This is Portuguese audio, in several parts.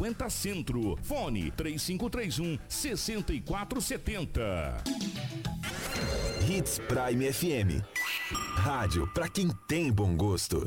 50 Centro. Fone 3531 6470. Hits Prime FM. Rádio para quem tem bom gosto.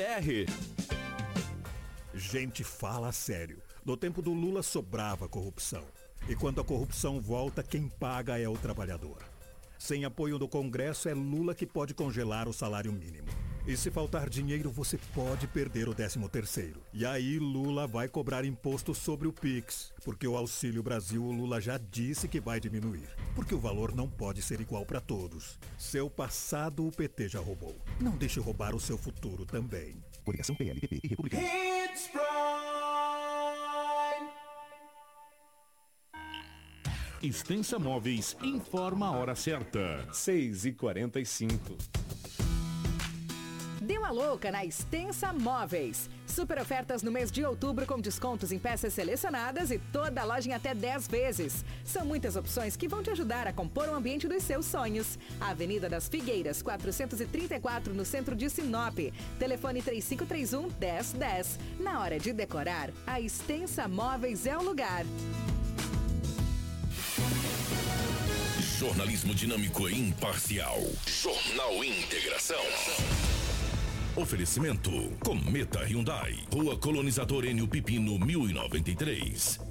Gente fala sério. No tempo do Lula sobrava corrupção. E quando a corrupção volta, quem paga é o trabalhador. Sem apoio do Congresso, é Lula que pode congelar o salário mínimo. E se faltar dinheiro, você pode perder o 13 terceiro. E aí Lula vai cobrar imposto sobre o Pix, porque o Auxílio Brasil o Lula já disse que vai diminuir, porque o valor não pode ser igual para todos. Seu passado o PT já roubou. Não deixe roubar o seu futuro também. Coligação PLPP e Republicano. Prime. Extensa Móveis informa a hora certa. 6 e 45 Deu a louca na Extensa Móveis. Super ofertas no mês de outubro com descontos em peças selecionadas e toda a loja em até 10 vezes. São muitas opções que vão te ajudar a compor o ambiente dos seus sonhos. Avenida das Figueiras, 434, no centro de Sinop. Telefone 3531 1010. Na hora de decorar, a Extensa Móveis é o lugar. Jornalismo dinâmico e imparcial. Jornal Integração. Oferecimento: Cometa Hyundai, Rua Colonizador Enio Pipino 1093.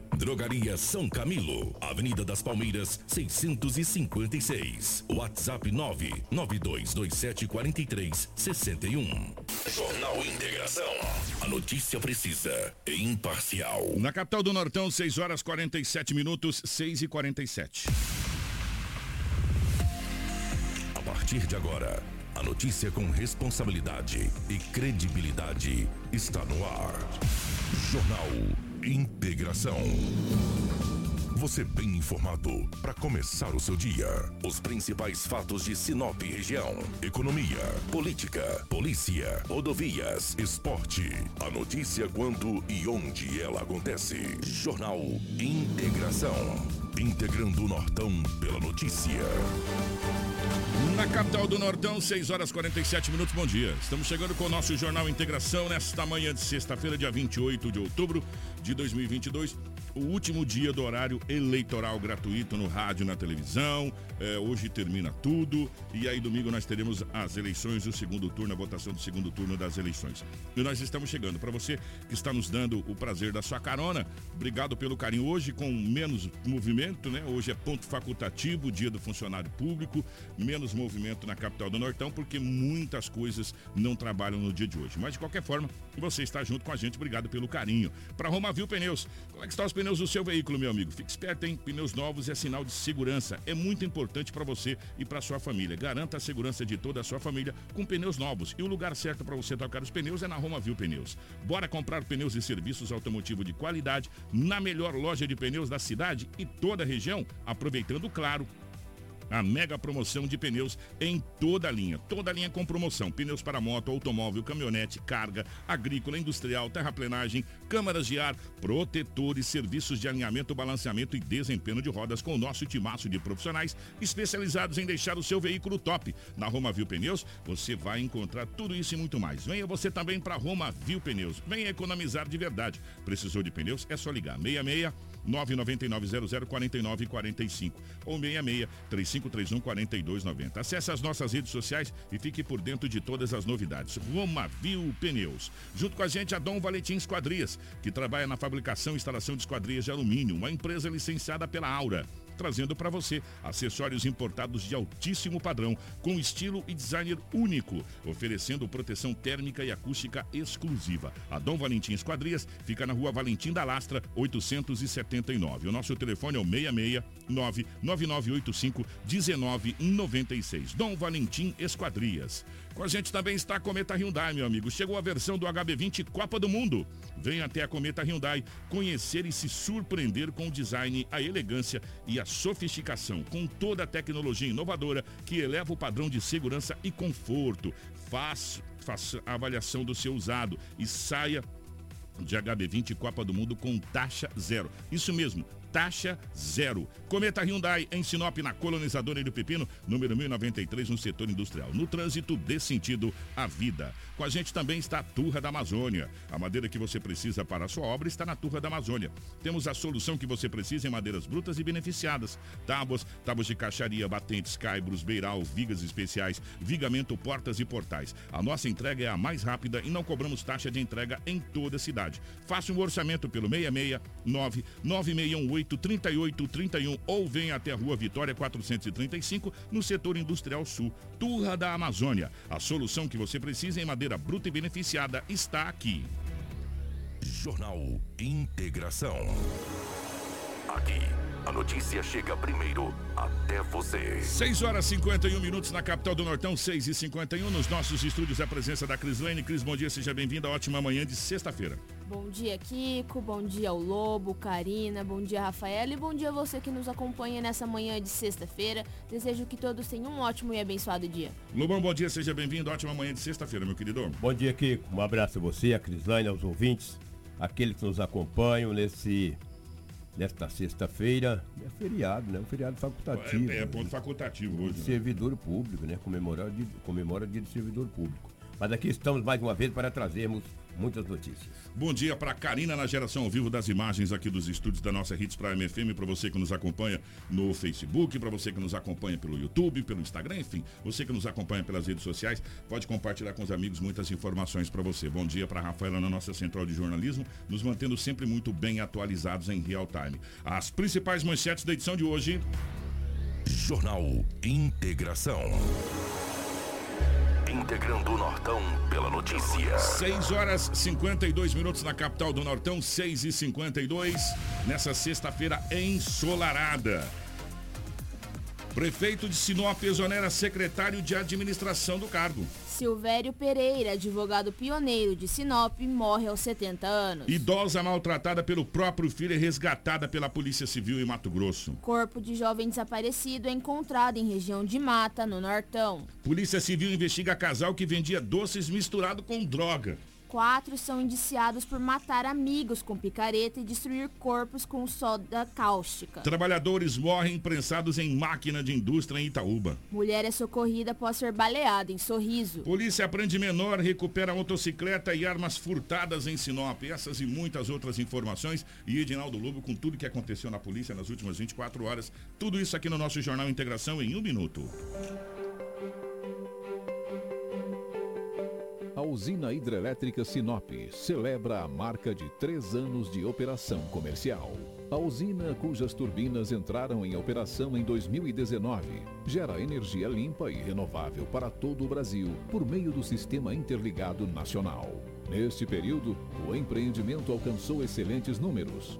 Drogaria São Camilo, Avenida das Palmeiras, 656. WhatsApp 992274361. Jornal Integração. A notícia precisa e imparcial. Na capital do Nortão, 6 horas 47 minutos, 6 e 47. A partir de agora, a notícia com responsabilidade e credibilidade está no ar. Jornal Integração. Você bem informado para começar o seu dia. Os principais fatos de Sinop região: economia, política, polícia, rodovias, esporte. A notícia quando e onde ela acontece. Jornal Integração. Integrando o Nortão pela notícia. Na capital do Nortão, 6 horas 47 minutos, bom dia. Estamos chegando com o nosso Jornal Integração nesta manhã de sexta-feira, dia 28 de outubro de 2022 o último dia do horário eleitoral gratuito no rádio na televisão. É, hoje termina tudo. E aí, domingo, nós teremos as eleições do segundo turno, a votação do segundo turno das eleições. E nós estamos chegando. Para você que está nos dando o prazer da sua carona, obrigado pelo carinho. Hoje, com menos movimento, né? Hoje é ponto facultativo, dia do funcionário público, menos movimento na capital do Nortão, porque muitas coisas não trabalham no dia de hoje. Mas, de qualquer forma, você está junto com a gente. Obrigado pelo carinho. Para Romavil Pneus, como é que está os pneus do seu veículo, meu amigo. Fique esperto, hein? Pneus novos é sinal de segurança. É muito importante para você e para sua família. Garanta a segurança de toda a sua família com pneus novos. E o lugar certo para você trocar os pneus é na Roma Viu Pneus. Bora comprar pneus e serviços automotivos de qualidade na melhor loja de pneus da cidade e toda a região, aproveitando, claro, a mega promoção de pneus em toda a linha. Toda a linha com promoção. Pneus para moto, automóvel, caminhonete, carga, agrícola, industrial, terraplenagem, câmaras de ar, protetores, serviços de alinhamento, balanceamento e desempenho de rodas com o nosso timaço de profissionais especializados em deixar o seu veículo top. Na Roma Viu Pneus, você vai encontrar tudo isso e muito mais. Venha você também para Roma Viu Pneus. Venha economizar de verdade. Precisou de pneus? É só ligar 66 999 00 45 ou 66 3531 4290. Acesse as nossas redes sociais e fique por dentro de todas as novidades. Roma Viu Pneus. Junto com a gente a Dom Valentim Esquadrias, que trabalha na fabricação e instalação de esquadrias de alumínio, uma empresa licenciada pela Aura trazendo para você acessórios importados de altíssimo padrão, com estilo e designer único, oferecendo proteção térmica e acústica exclusiva. A Dom Valentim Esquadrias fica na rua Valentim da Lastra, 879. O nosso telefone é o 669 9985 1996. Dom Valentim Esquadrias. Com a gente também está a Cometa Hyundai, meu amigo. Chegou a versão do HB20 Copa do Mundo. Venha até a Cometa Hyundai conhecer e se surpreender com o design, a elegância e a sofisticação, com toda a tecnologia inovadora que eleva o padrão de segurança e conforto. Faça, faça a avaliação do seu usado e saia de HB20 Copa do Mundo com taxa zero. Isso mesmo, taxa zero. Cometa Hyundai em Sinop, na colonizadora do Pepino, número 1093, no setor industrial. No trânsito, dê sentido à vida. Com a gente também está a Turra da Amazônia. A madeira que você precisa para a sua obra está na Turra da Amazônia. Temos a solução que você precisa em madeiras brutas e beneficiadas. Tábuas, tábuas de caixaria, batentes, caibros, beiral, vigas especiais, vigamento, portas e portais. A nossa entrega é a mais rápida e não cobramos taxa de entrega em toda a cidade. Faça um orçamento pelo 669 9618 3831 ou venha até a Rua Vitória 435 no setor industrial sul. Turra da Amazônia. A solução que você precisa em madeira bruta e beneficiada está aqui. Jornal Integração. Aqui, a notícia chega primeiro até você. 6 horas 51 minutos na capital do Nortão, 6 e 51 Nos nossos estúdios, a presença da Cris Lane. Cris, bom dia, seja bem-vinda. Ótima manhã de sexta-feira. Bom dia, Kiko. Bom dia ao Lobo, Karina. Bom dia, Rafaela. E bom dia a você que nos acompanha nessa manhã de sexta-feira. Desejo que todos tenham um ótimo e abençoado dia. Lobão, bom dia, seja bem-vindo. Ótima manhã de sexta-feira, meu querido. Bom dia, Kiko. Um abraço a você, a Crislane, aos ouvintes, aqueles que nos acompanham nesse nesta sexta-feira. É feriado, né? Um feriado facultativo. É, é ponto facultativo hoje. Né? Servidor público, né? Comemora, comemora o dia de servidor público. Mas aqui estamos mais uma vez para trazermos muitas notícias. Bom dia para Karina na geração ao vivo das imagens aqui dos estúdios da nossa Hits Prime FM, para você que nos acompanha no Facebook, para você que nos acompanha pelo YouTube, pelo Instagram, enfim, você que nos acompanha pelas redes sociais, pode compartilhar com os amigos muitas informações para você. Bom dia para Rafaela na nossa central de jornalismo, nos mantendo sempre muito bem atualizados em real time. As principais manchetes da edição de hoje. Jornal Integração integrando o Nortão pela notícia. 6 horas 52 minutos na capital do Nortão, 6 e 52 nessa sexta-feira ensolarada. Prefeito de Sinop exonera secretário de administração do cargo. Silvério Pereira, advogado pioneiro de Sinop, morre aos 70 anos. Idosa maltratada pelo próprio filho é resgatada pela Polícia Civil em Mato Grosso. Corpo de jovem desaparecido é encontrado em região de mata, no Nortão. Polícia Civil investiga casal que vendia doces misturado com droga. Quatro são indiciados por matar amigos com picareta e destruir corpos com soda cáustica. Trabalhadores morrem prensados em máquina de indústria em Itaúba. Mulher é socorrida após ser baleada em Sorriso. Polícia aprende menor, recupera motocicleta e armas furtadas em Sinop. Essas e muitas outras informações. E Edinaldo Lobo com tudo que aconteceu na polícia nas últimas 24 horas. Tudo isso aqui no nosso Jornal Integração em um minuto. A usina hidrelétrica Sinop celebra a marca de três anos de operação comercial. A usina, cujas turbinas entraram em operação em 2019, gera energia limpa e renovável para todo o Brasil por meio do Sistema Interligado Nacional. Neste período, o empreendimento alcançou excelentes números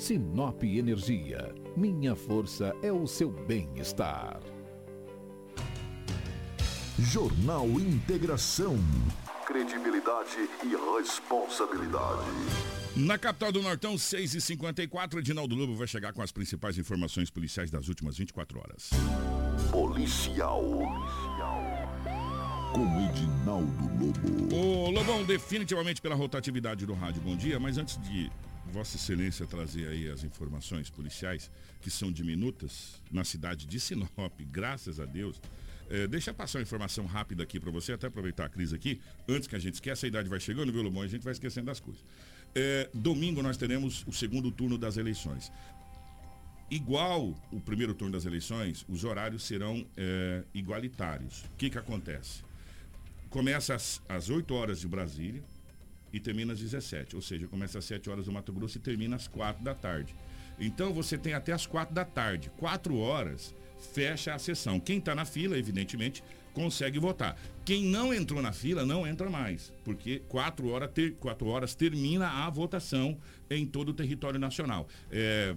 Sinop Energia. Minha força é o seu bem-estar. Jornal Integração. Credibilidade e responsabilidade. Na capital do Nortão, 6h54, Edinaldo Lobo vai chegar com as principais informações policiais das últimas 24 horas. Policial. Com Edinaldo Lobo. Ô Lobão, definitivamente pela rotatividade do rádio, bom dia, mas antes de Vossa Excelência trazer aí as informações policiais, que são diminutas, na cidade de Sinop, graças a Deus. É, deixa eu passar uma informação rápida aqui para você, até aproveitar a crise aqui, antes que a gente esqueça, a idade vai chegando, viu, Lobão? A gente vai esquecendo das coisas. É, domingo nós teremos o segundo turno das eleições. Igual o primeiro turno das eleições, os horários serão é, igualitários. O que, que acontece? Começa às, às 8 horas de Brasília e termina às 17. Ou seja, começa às 7 horas do Mato Grosso e termina às 4 da tarde. Então você tem até às 4 da tarde. 4 horas fecha a sessão. Quem está na fila, evidentemente, consegue votar. Quem não entrou na fila não entra mais, porque 4 horas, ter, quatro horas termina a votação em todo o território nacional. É,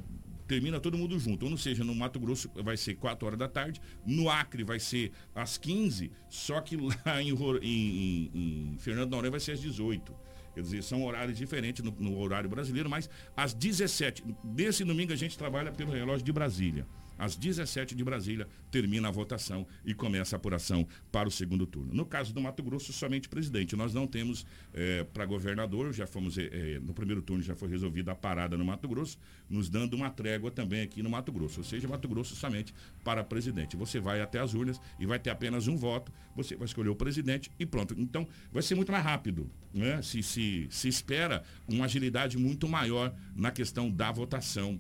termina todo mundo junto. Ou seja, no Mato Grosso vai ser 4 horas da tarde, no Acre vai ser às 15, só que lá em, em, em Fernando Noronha vai ser às 18. Quer dizer, são horários diferentes no, no horário brasileiro, mas às 17. Desse domingo a gente trabalha pelo relógio de Brasília. Às 17 de Brasília, termina a votação e começa a apuração para o segundo turno. No caso do Mato Grosso, somente presidente. Nós não temos é, para governador, já fomos, é, no primeiro turno já foi resolvida a parada no Mato Grosso, nos dando uma trégua também aqui no Mato Grosso. Ou seja, Mato Grosso somente para presidente. Você vai até as urnas e vai ter apenas um voto, você vai escolher o presidente e pronto. Então, vai ser muito mais rápido. Né? Se, se, se espera uma agilidade muito maior na questão da votação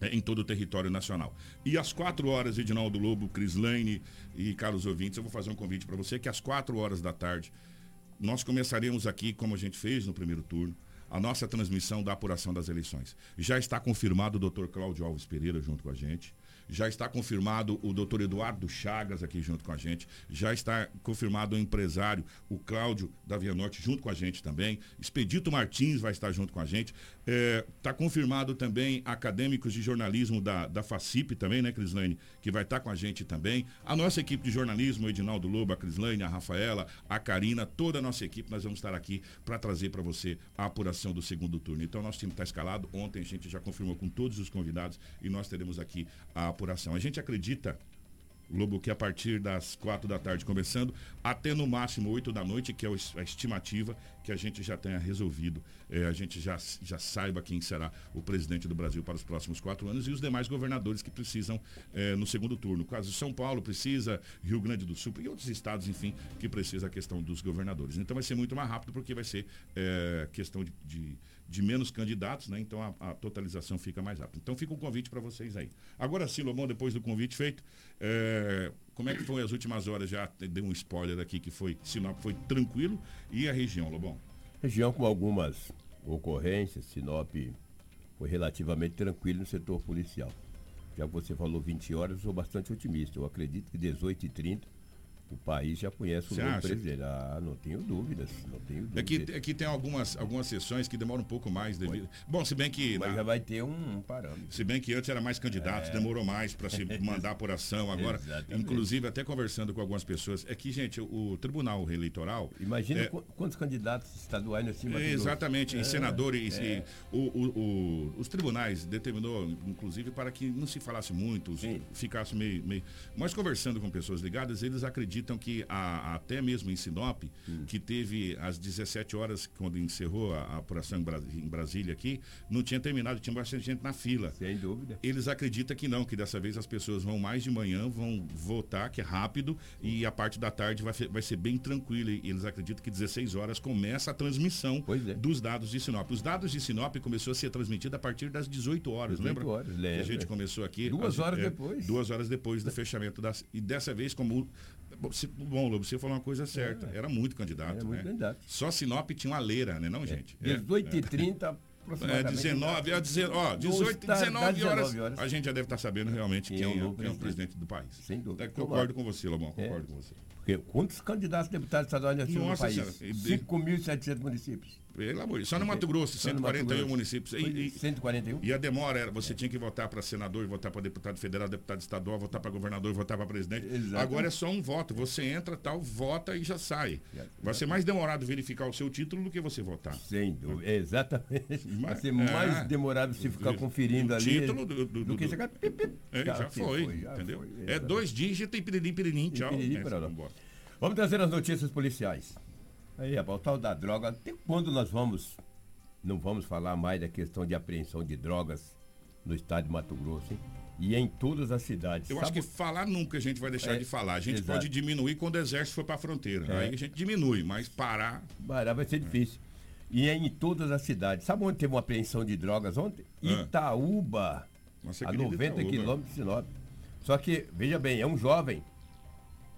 é, em todo o território nacional. E às quatro horas, Edinaldo Lobo, Crislane e Carlos Ouvintes, eu vou fazer um convite para você que às quatro horas da tarde nós começaremos aqui, como a gente fez no primeiro turno, a nossa transmissão da apuração das eleições. Já está confirmado o doutor Cláudio Alves Pereira junto com a gente. Já está confirmado o doutor Eduardo Chagas aqui junto com a gente. Já está confirmado o empresário, o Cláudio da Via Norte, junto com a gente também. Expedito Martins vai estar junto com a gente. Está é, tá confirmado também acadêmicos de jornalismo da, da FACIP também, né, Crislane? Que vai estar com a gente também. A nossa equipe de jornalismo, o Edinaldo Lobo, a Crislane, a Rafaela, a Karina, toda a nossa equipe, nós vamos estar aqui para trazer para você a apuração do segundo turno. Então, nosso time está escalado. Ontem a gente já confirmou com todos os convidados e nós teremos aqui a apuração. A gente acredita Lobo, que a partir das quatro da tarde começando, até no máximo oito da noite, que é a estimativa que a gente já tenha resolvido, é, a gente já, já saiba quem será o presidente do Brasil para os próximos quatro anos e os demais governadores que precisam é, no segundo turno. No caso, São Paulo precisa, Rio Grande do Sul e outros estados, enfim, que precisa a questão dos governadores. Então vai ser muito mais rápido porque vai ser é, questão de, de de menos candidatos, né? Então a, a, totalização fica mais rápida. Então fica um convite para vocês aí. Agora sim, Lobão, depois do convite feito, é, como é que foi as últimas horas? Já dei um spoiler aqui que foi Sinop foi tranquilo e a região, Lobão? Região com algumas ocorrências, Sinop foi relativamente tranquilo no setor policial. Já que você falou 20 horas, eu sou bastante otimista. Eu acredito que 18 e 30 o país já conhece o Você novo acha? presidente. Ah, não tenho dúvidas. Não tenho dúvidas. Aqui, aqui tem algumas, algumas sessões que demoram um pouco mais devido. Bom, se bem que. Mas na... já vai ter um, um, parâmetro. Se bem que antes era mais candidatos, é. demorou mais para se mandar apuração. Agora, Exatamente. inclusive, até conversando com algumas pessoas, é que, gente, o, o Tribunal Eleitoral. Imagina é... quantos candidatos estaduais nós tínhamos. Exatamente, em é, senadores. É. o, o, os tribunais determinou, inclusive, para que não se falasse muito, Sim. ficasse meio, meio. Mas conversando com pessoas ligadas, eles acreditam acreditam que a- até mesmo em Sinop, que teve às 17 horas, quando encerrou a, a apuração em, Bras- em Brasília aqui, não tinha terminado, tinha bastante gente na fila. Sem dúvida. Eles acreditam que não, que dessa vez as pessoas vão mais de manhã, vão votar, que é rápido, e a parte da tarde vai, vai ser bem tranquila. E eles acreditam que 16 horas começa a transmissão é. dos dados de Sinop. Os dados de Sinop começou a ser transmitido a partir das 18 horas, 18 lembra? horas, Que a lembra. gente começou aqui. Duas horas depois. Duas horas depois do fechamento das. E dessa vez, como. Bom, Lobo, você falou uma coisa certa. Era muito candidato. Era muito né? candidato. Só Sinop tinha uma leira, né, não, gente? É. 18h30 É, aproximadamente. 19, é, dizer, ó, No 18, estado, 19 das horas, 19 horas. A gente já deve estar sabendo realmente Quem é o é, quem é o presidente. do país. Sem dúvida. É, concordo com você, Lobão, concordo com você. Porque quantos candidatos a deputados estaduais nós temos no país? Senhora, e de- 5.700 municípios. Deus. Só no Mato Grosso, Só no Mato 141 Grosso. municípios. E, Foi e- 141? e a demora era, você tinha que votar para senador, votar para deputado federal, deputado estadual, votar para governador, votar para presidente. Exatamente. Agora é só um voto. Você entra, tal, vota e já sai. Vai ser mais demorado verificar o seu título do que você votar. Sem dúvida. Exatamente. Vai ser é. mais demorado você ficar conferindo o ali. título do, do, do que chegar. É, já, se foi, já entendeu? foi, é dois dígitos e piririm, piririm, tchau. piriri, É, parará. vambora. Vamos trazer as notícias policiais. Aí, rapaz, o tal da droga. Até quando nós vamos. Não vamos falar mais da questão de apreensão de drogas no estado de Mato Grosso, hein? E em todas as cidades. Eu acho que falar nunca a gente vai deixar É, de falar. A gente exato. pode diminuir quando o exército for para a fronteira. É. Aí a gente diminui, mas parar. Parar vai ser difícil. E é em todas as cidades. Sabe onde teve uma apreensão de drogas ontem? Itaúba. Nossa a querida 90 Itaúba. quilômetros de Sinop. Só que, veja bem, é um jovem.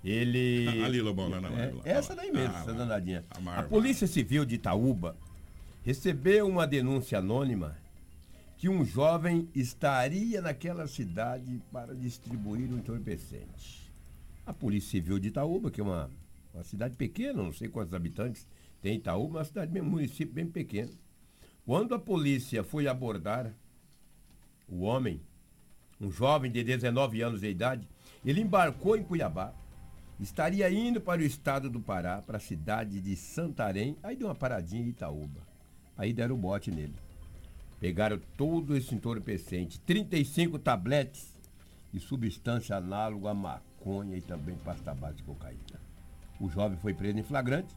Ele. Ali, Lobão, lá na É, live, lá. essa daí mesmo, Ah, essa danadinha. A A. Polícia Civil de Itaúba recebeu uma denúncia anônima que um jovem estaria naquela cidade para distribuir um entorpecente. A Polícia Civil de Itaúba, que é uma, uma cidade pequena, não sei quantos habitantes tem Itaúba, uma cidade, um município bem pequeno. Quando a polícia foi abordar o homem, um jovem de 19 anos de idade, ele embarcou em Cuiabá, estaria indo para o estado do Pará, para a cidade de Santarém, aí deu uma paradinha em Itaúba. Aí deram o bote nele. Pegaram todo esse entorpecente, 35 tabletes e substância análoga à maconha e também pasta base de cocaína. O jovem foi preso em flagrante,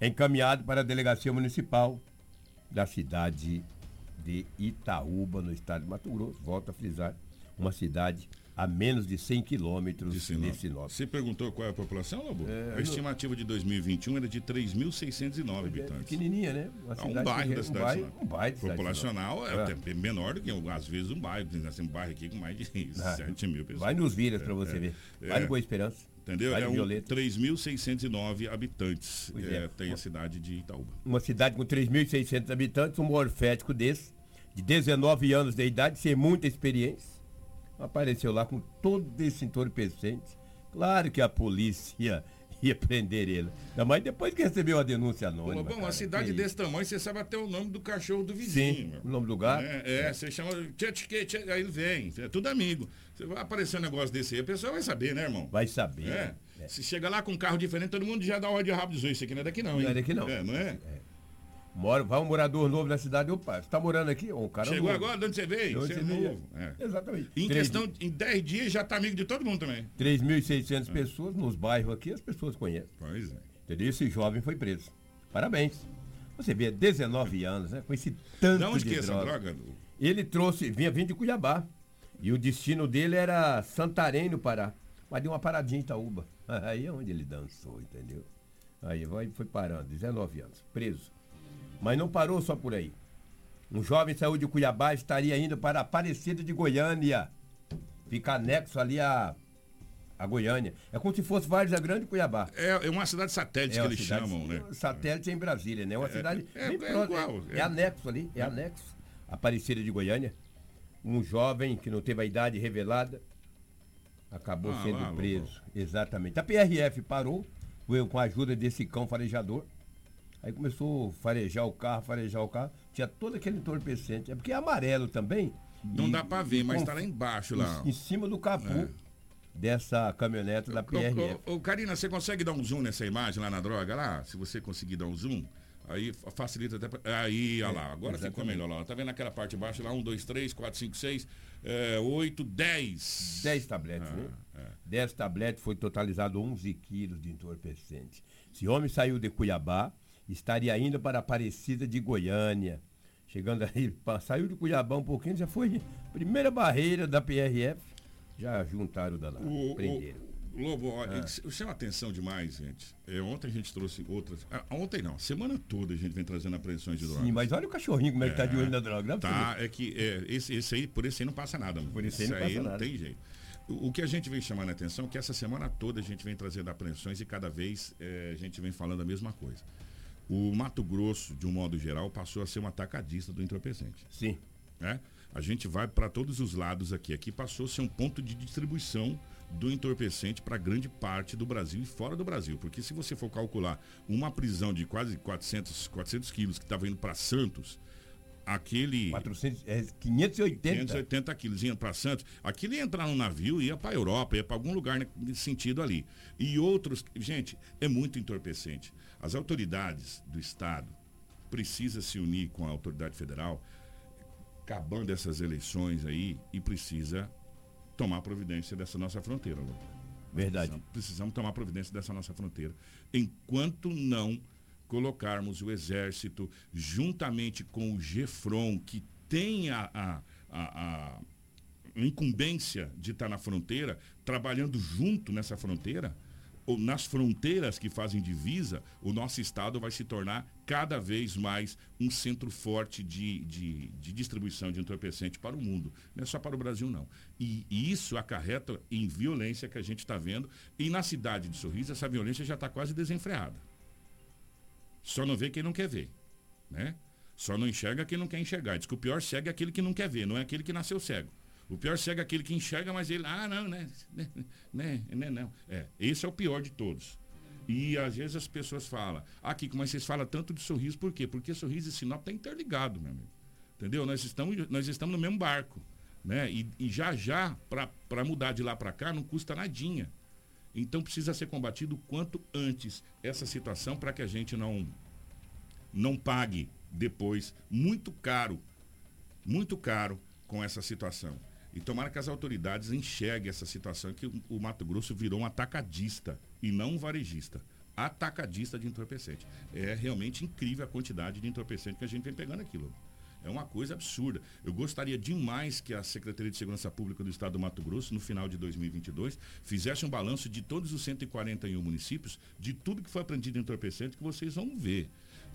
encaminhado para a delegacia municipal da cidade de Itaúba, no estado de Mato Grosso. Volto a frisar, uma cidade a menos de 100 quilômetros de Sinop. Sinop. Você perguntou qual é a população, Lobo? É, a estimativa de 2021 era de 3.609 habitantes. Pequenininha, né? É um bairro da um cidade. bairro- um bairro de cidade de Populacional é, É. até menor do que, às vezes, um bairro. Tem assim, um bairro aqui com mais de 7 mil pessoas. Vai nos Vilas para você É, ver. é. Vai no Boa Esperança. Entendeu? Vai É um Violeta. 3.609 habitantes. É, é. tem a cidade de Itaúba. Uma cidade com 3.600 habitantes, um morfético desse, de 19 anos de idade, sem muita experiência, apareceu lá com todo esse entorpecente. Claro que a polícia ia prender ele. Ainda mais depois que recebeu a denúncia anônima. Cara. uma cidade desse tamanho, você sabe até o nome do cachorro do vizinho. Sim, o nome do gato. É, é, você chama. tchê, tchê, tchê, Aí ele vem. É tudo amigo. Você vai aparecer um negócio desse aí, a pessoa vai saber, né, irmão? Vai saber. É. É. Se chega lá com um carro diferente, todo mundo já dá ordem rápido. Isso aqui não é daqui, não, hein? Não é daqui, não. É, não é? Mora, vai um morador novo na cidade, opa, você tá morando aqui? Um cara Chegou novo. agora, de onde você veio? De onde Você é novo. É. Exatamente. Em Três- questão, em 10 dias já tá amigo de todo mundo também. 3.600 pessoas nos bairros aqui, as pessoas conhecem. Pois é. Entendeu? Esse jovem foi preso. Parabéns. Você vê, 19 anos, né? Com esse tanto De onde de que é essa droga. droga? Ele trouxe, vinha vindo de Cuiabá. E o destino dele era Santarém, no Pará. Mas deu uma paradinha em Itaúba. Aí é onde ele dançou, entendeu? Aí vai, foi parando, 19 anos, preso. Mas não parou só por aí. Um jovem saiu de Cuiabá e estaria indo para Aparecida de Goiânia. Fica anexo ali a, a Goiânia. É como se fosse Várzea Grande e Cuiabá. É, é uma cidade satélite que uma eles cidade- chamam, né? Satélite em Brasília, né? Uma cidade é, bem é próxima. igual, É, é. anexo ali, é anexo. Aparecida de Goiânia. Um jovem que não teve a idade revelada acabou Ah, sendo lá, preso. Exatamente. A PRF parou, foi com a ajuda desse cão farejador. Aí começou a farejar o carro, farejar o carro. Tinha todo aquele entorpecente. É porque é amarelo também. Não E- dá pra ver, mas com- tá lá embaixo lá. Em, em cima do capô É. dessa caminhonete da PRF. Ô, ô, ô, Karina, você consegue dar um zoom nessa imagem lá na droga lá? Se você conseguir dar um zoom. Aí fa- facilita até. pra- Aí, olha lá, agora ficou exatamente. melhor lá. Tá vendo aquela parte de baixo lá? 1, 2, 3, 4, 5, 6, 8, 10. 10 tabletes, Ah, né? é. 10 tabletes foi totalizado 11 quilos de entorpecente. Esse homem saiu de Cuiabá, estaria indo para Aparecida de Goiânia. Chegando aí, saiu de Cuiabá um pouquinho, já foi primeira barreira da PRF. Já juntaram da lá, O, prenderam. o- Lobo, Ah. isso chama atenção demais, gente. É, ontem a gente trouxe outras. ah, ontem não, semana toda a gente vem trazendo apreensões de drogas. Sim, mas olha o cachorrinho como é que tá de olho na droga. pra Tá, é que é, esse, esse aí, por esse aí não passa nada, mano. Por esse aí não passa nada. tem jeito. O, o que a gente vem chamando a atenção é que essa semana toda a gente vem trazendo apreensões e cada vez é, a gente vem falando a mesma coisa. O Mato Grosso, de um modo geral, passou a ser um atacadista do entorpecente. Sim. né? A gente vai para todos os lados aqui. Aqui passou a ser um ponto de distribuição do entorpecente para grande parte do Brasil e fora do Brasil. Porque se você for calcular uma prisão de quase 400, 400 quilos que estava indo para Santos, aquele... 400, é, 580. 580 quilos iam para Santos. Aquilo ia entrar no navio e ia para a Europa, ia para algum lugar ne- nesse sentido ali. E outros, gente, é muito entorpecente. As autoridades do Estado precisam se unir com a autoridade federal, acabando essas eleições aí, e precisa tomar providência dessa nossa fronteira. Lu. Verdade. Precisamos, precisamos tomar providência dessa nossa fronteira. Enquanto não colocarmos o exército juntamente com o GEFRON, que tem a, a, a- a incumbência de estar na fronteira, trabalhando junto nessa fronteira, nas fronteiras que fazem divisa, o nosso estado vai se tornar cada vez mais um centro forte de, de, de distribuição de entorpecente para o mundo. Não é só para o Brasil, não. E, e isso acarreta em violência que a gente está vendo. E na cidade de Sorriso, essa violência já está quase desenfreada. Só não vê quem não quer ver. Né? Só não enxerga quem não quer enxergar. Diz que o pior cego é aquele que não quer ver, não é aquele que nasceu cego. O pior cego é aquele que enxerga, mas ele, ah, não, né? Né, né, não. É, esse é o pior de todos. E às vezes as pessoas falam, ah, Kiko, mas vocês falam tanto de sorriso, por quê? Porque sorriso e Sinop está interligado, meu amigo. Entendeu? Nós estamos, nós estamos no mesmo barco. Né? E, e já já, para mudar de lá para cá, não custa nadinha. Então precisa ser combatido quanto antes essa situação para que a gente não, não pague depois muito caro, muito caro com essa situação. E tomara que as autoridades enxerguem essa situação que o, Mato Grosso virou um atacadista e não um varejista. Atacadista de entorpecente. É realmente incrível a quantidade de entorpecente que a gente vem pegando aqui, Lobo. É uma coisa absurda. Eu gostaria demais que a Secretaria de Segurança Pública do Estado do Mato Grosso, no final de 2022, fizesse um balanço de todos os 141 municípios, de tudo que foi aprendido em entorpecente, que vocês vão ver.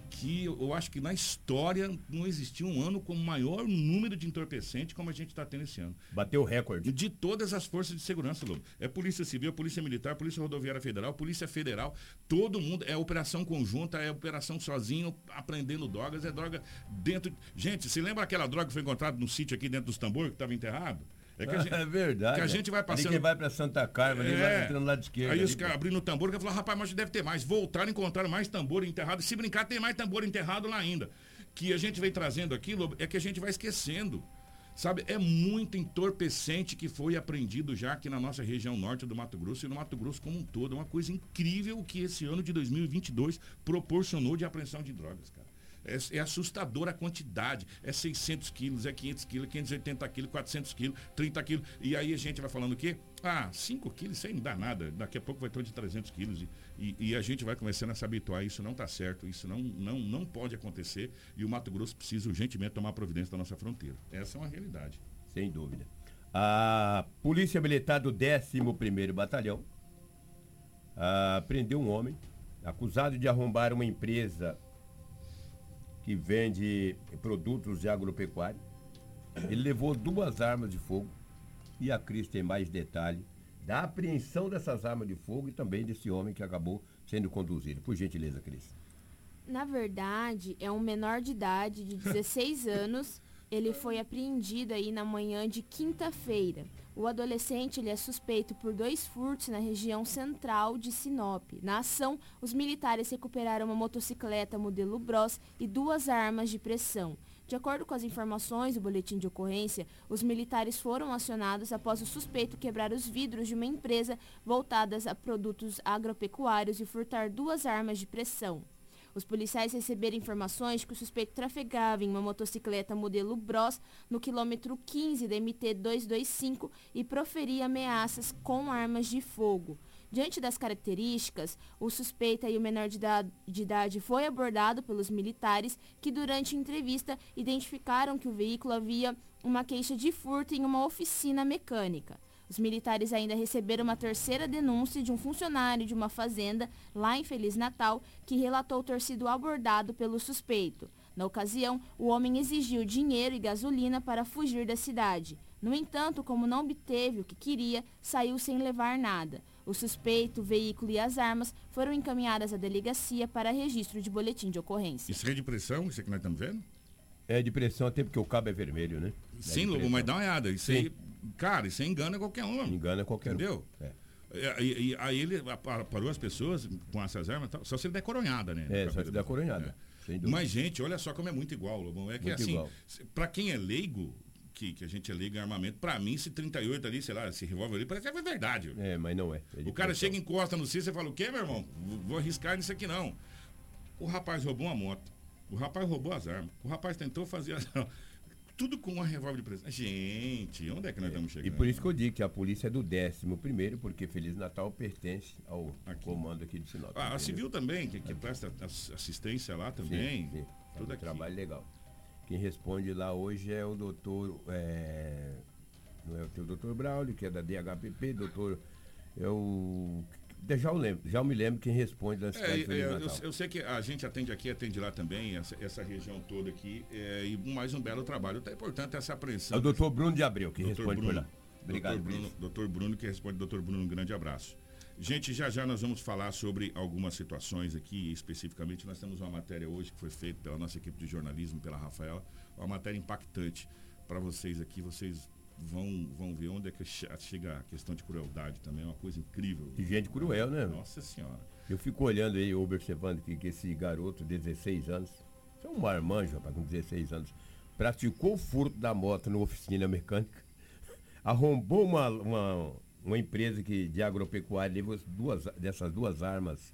Que eu acho que na história não existiu um ano com maior número de entorpecente como a gente está tendo esse ano. Bateu o recorde. De todas as forças de segurança, Lobo. É Polícia Civil, Polícia Militar, Polícia Rodoviária Federal, Polícia Federal, todo mundo. É operação conjunta, é operação sozinho, aprendendo drogas, é droga dentro. Gente, você lembra aquela droga que foi encontrada no sítio aqui dentro dos tambores que estava enterrado? É, que a gente, é verdade. que a gente vai Ali passando. quem vai para Santa Carmen, ali vai entrando no lado esquerdo. Aí ali, os caras abrindo o tambor, que falaram, rapaz, mas deve ter mais. Voltaram, encontraram mais tambor enterrado. Se brincar, tem mais tambor enterrado lá ainda. Que a gente vem trazendo aqui, Lobo, é que a gente vai esquecendo. Sabe, é muito entorpecente que foi apreendido já aqui na nossa região norte do Mato Grosso e no Mato Grosso como um todo. É uma coisa incrível que esse ano de 2022 proporcionou de apreensão de drogas, cara. É, é assustadora a quantidade. É 600 quilos, é 500 quilos, 580 quilos, 400 quilos, 30 quilos. E aí a gente vai falando o quê? Ah, 5 quilos, isso aí não dá nada. Daqui a pouco vai ter de 300 quilos. E, e, e a gente vai começando a se habituar. Isso não está certo, isso não, não, não pode acontecer. E o Mato Grosso precisa urgentemente tomar providência da nossa fronteira. Essa é uma realidade. Sem dúvida. A Polícia Militar do 11º Batalhão ah, prendeu um homem acusado de arrombar uma empresa que vende produtos de agropecuária. Ele levou duas armas de fogo e a Cris tem mais detalhe da apreensão dessas armas de fogo e também desse homem que acabou sendo conduzido. Por gentileza, Cris. Na verdade, é um menor de idade de 16 anos. Ele foi apreendido aí na manhã de quinta-feira. O adolescente ele é suspeito por dois furtos na região central de Sinop. Na ação, os militares recuperaram uma motocicleta modelo Bros e duas armas de pressão. De acordo com as informações do boletim de ocorrência, os militares foram acionados após o suspeito quebrar os vidros de uma empresa voltadas a produtos agropecuários e furtar duas armas de pressão. Os policiais receberam informações que o suspeito trafegava em uma motocicleta modelo Bros no quilômetro 15 da MT 225 e proferia ameaças com armas de fogo. Diante das características, o suspeito e o menor de idade foi abordado pelos militares que, durante a entrevista, identificaram que o veículo havia uma queixa de furto em uma oficina mecânica. Os militares ainda receberam uma terceira denúncia de um funcionário de uma fazenda lá em Feliz Natal que relatou ter sido abordado pelo suspeito. Na ocasião, o homem exigiu dinheiro e gasolina para fugir da cidade. No entanto, como não obteve o que queria, saiu sem levar nada. O suspeito, o veículo e as armas foram encaminhadas à delegacia para registro de boletim de ocorrência. Isso é de pressão, isso é que nós estamos vendo? É de pressão até porque o cabo é vermelho, né? Sim, é Lobo, mas dá uma olhada. Isso Sim. aí, cara, isso aí engana qualquer um. Engana qualquer Entendeu? um. É. É, E, e- aí ele pa- parou as pessoas com essas armas, e tal, só se ele der coronhada, né? É, só se der da- coronhada. Dúvida. Mas, gente, olha só como é muito igual, Lobão. É que Muito assim, pra quem é leigo, que, que a gente é leigo em armamento, pra mim, esse 38 ali, sei lá, esse revólver ali, parece que é verdade. É, mas não é. é O cara chega e encosta no cis, você fala, o quê, meu irmão? Vou- arriscar nisso aqui não. O rapaz roubou uma moto. O rapaz roubou as armas. O rapaz tentou fazer as... Tudo com uma revólver de pressão. Gente, onde é que nós estamos E chegando? por isso que eu digo que a polícia é do 11 primeiro, porque Feliz Natal pertence ao comando aqui de Sinop. Ah, a? Civil também, que, que presta ass- assistência lá também. Sim, sim. Tudo É um aqui. trabalho legal. Quem responde lá hoje é o doutor. é, não é o teu doutor Braulio, que é da DHPP, doutor. É o. Já, eu lembro, já me lembro quem responde na É, é, eu, eu sei que a gente atende aqui, atende lá também, essa, essa região toda aqui, é, e mais um belo trabalho. Então é importante essa apreensão. É o doutor Bruno de Abreu que Doutor responde por Bruno. lá. Obrigado, Doutor Bruno, Bruno. doutor Bruno que responde, doutor Bruno, um grande abraço. Gente, já já nós vamos falar sobre algumas situações aqui, especificamente nós temos uma matéria hoje que foi feita pela nossa equipe de jornalismo, pela Rafaela, uma matéria impactante para vocês aqui, vocês vão, vão ver onde é que che- chega a questão de crueldade também, é uma coisa incrível. De gente cruel, né? Nossa Senhora. Eu fico olhando aí, observando que, que esse garoto, 16 anos, é um marmanjo, rapaz, com 16 anos, praticou o furto da moto numa oficina mecânica, arrombou uma, uma, uma empresa que, de agropecuária, levou as duas, dessas duas armas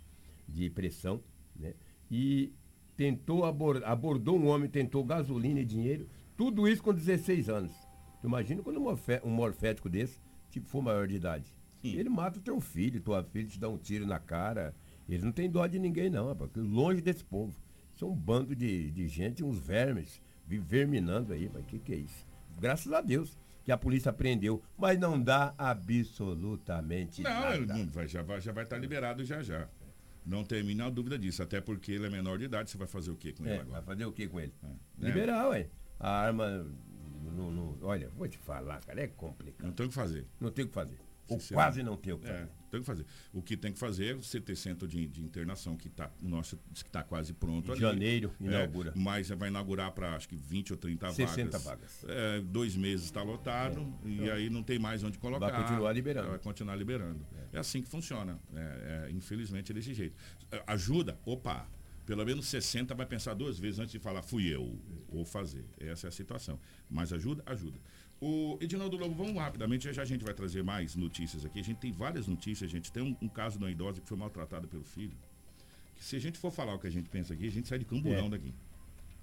de pressão, né? E tentou abor- abordou um homem, tentou gasolina e dinheiro, tudo isso com 16 anos. Tu imagina quando um, morfé- morfético desse tipo, for maior de idade. Ele mata o teu filho, tua filha te dá um tiro na cara. Eles não têm dó de ninguém, não, rapaz. Longe desse povo. Isso é um bando de, de gente, uns vermes, verminando aí, mas o que, que é isso? Graças a Deus que a polícia prendeu, mas não dá absolutamente Não, ele nada. não vai, já vai já vai estar liberado já já. Não tem a dúvida disso, até porque ele é menor de idade, você vai fazer o quê com ele É, agora? vai fazer o que com ele? É. Liberar, ué. A arma. No- no- olha, vou te falar, cara, é complicado. Não tem o que fazer. Não tem o que fazer. Ou quase não tem o que fazer. É, tem o que fazer. O que tem que fazer é você ter centro de, de internação que está, nosso que está quase pronto Em ali. janeiro, É, inaugura. mas vai inaugurar para acho que 20 ou 30 60 vagas. vagas. É, dois meses está lotado e aí não tem mais onde colocar. Vai continuar liberando. Vai continuar liberando. É, assim que funciona. É, é, infelizmente é desse jeito. É, Ajuda? Opa! Pelo menos 60 vai pensar duas vezes antes de falar fui eu ou fazer. Essa é a situação. Mas ajuda? Ajuda. O Edinaldo Lobo, vamos rapidamente, já, a gente vai trazer mais notícias aqui. A gente tem várias notícias, a gente tem um, um caso de uma idosa que foi maltratada pelo filho. Que se a gente for falar o que a gente pensa aqui, a gente sai de camburão É. daqui.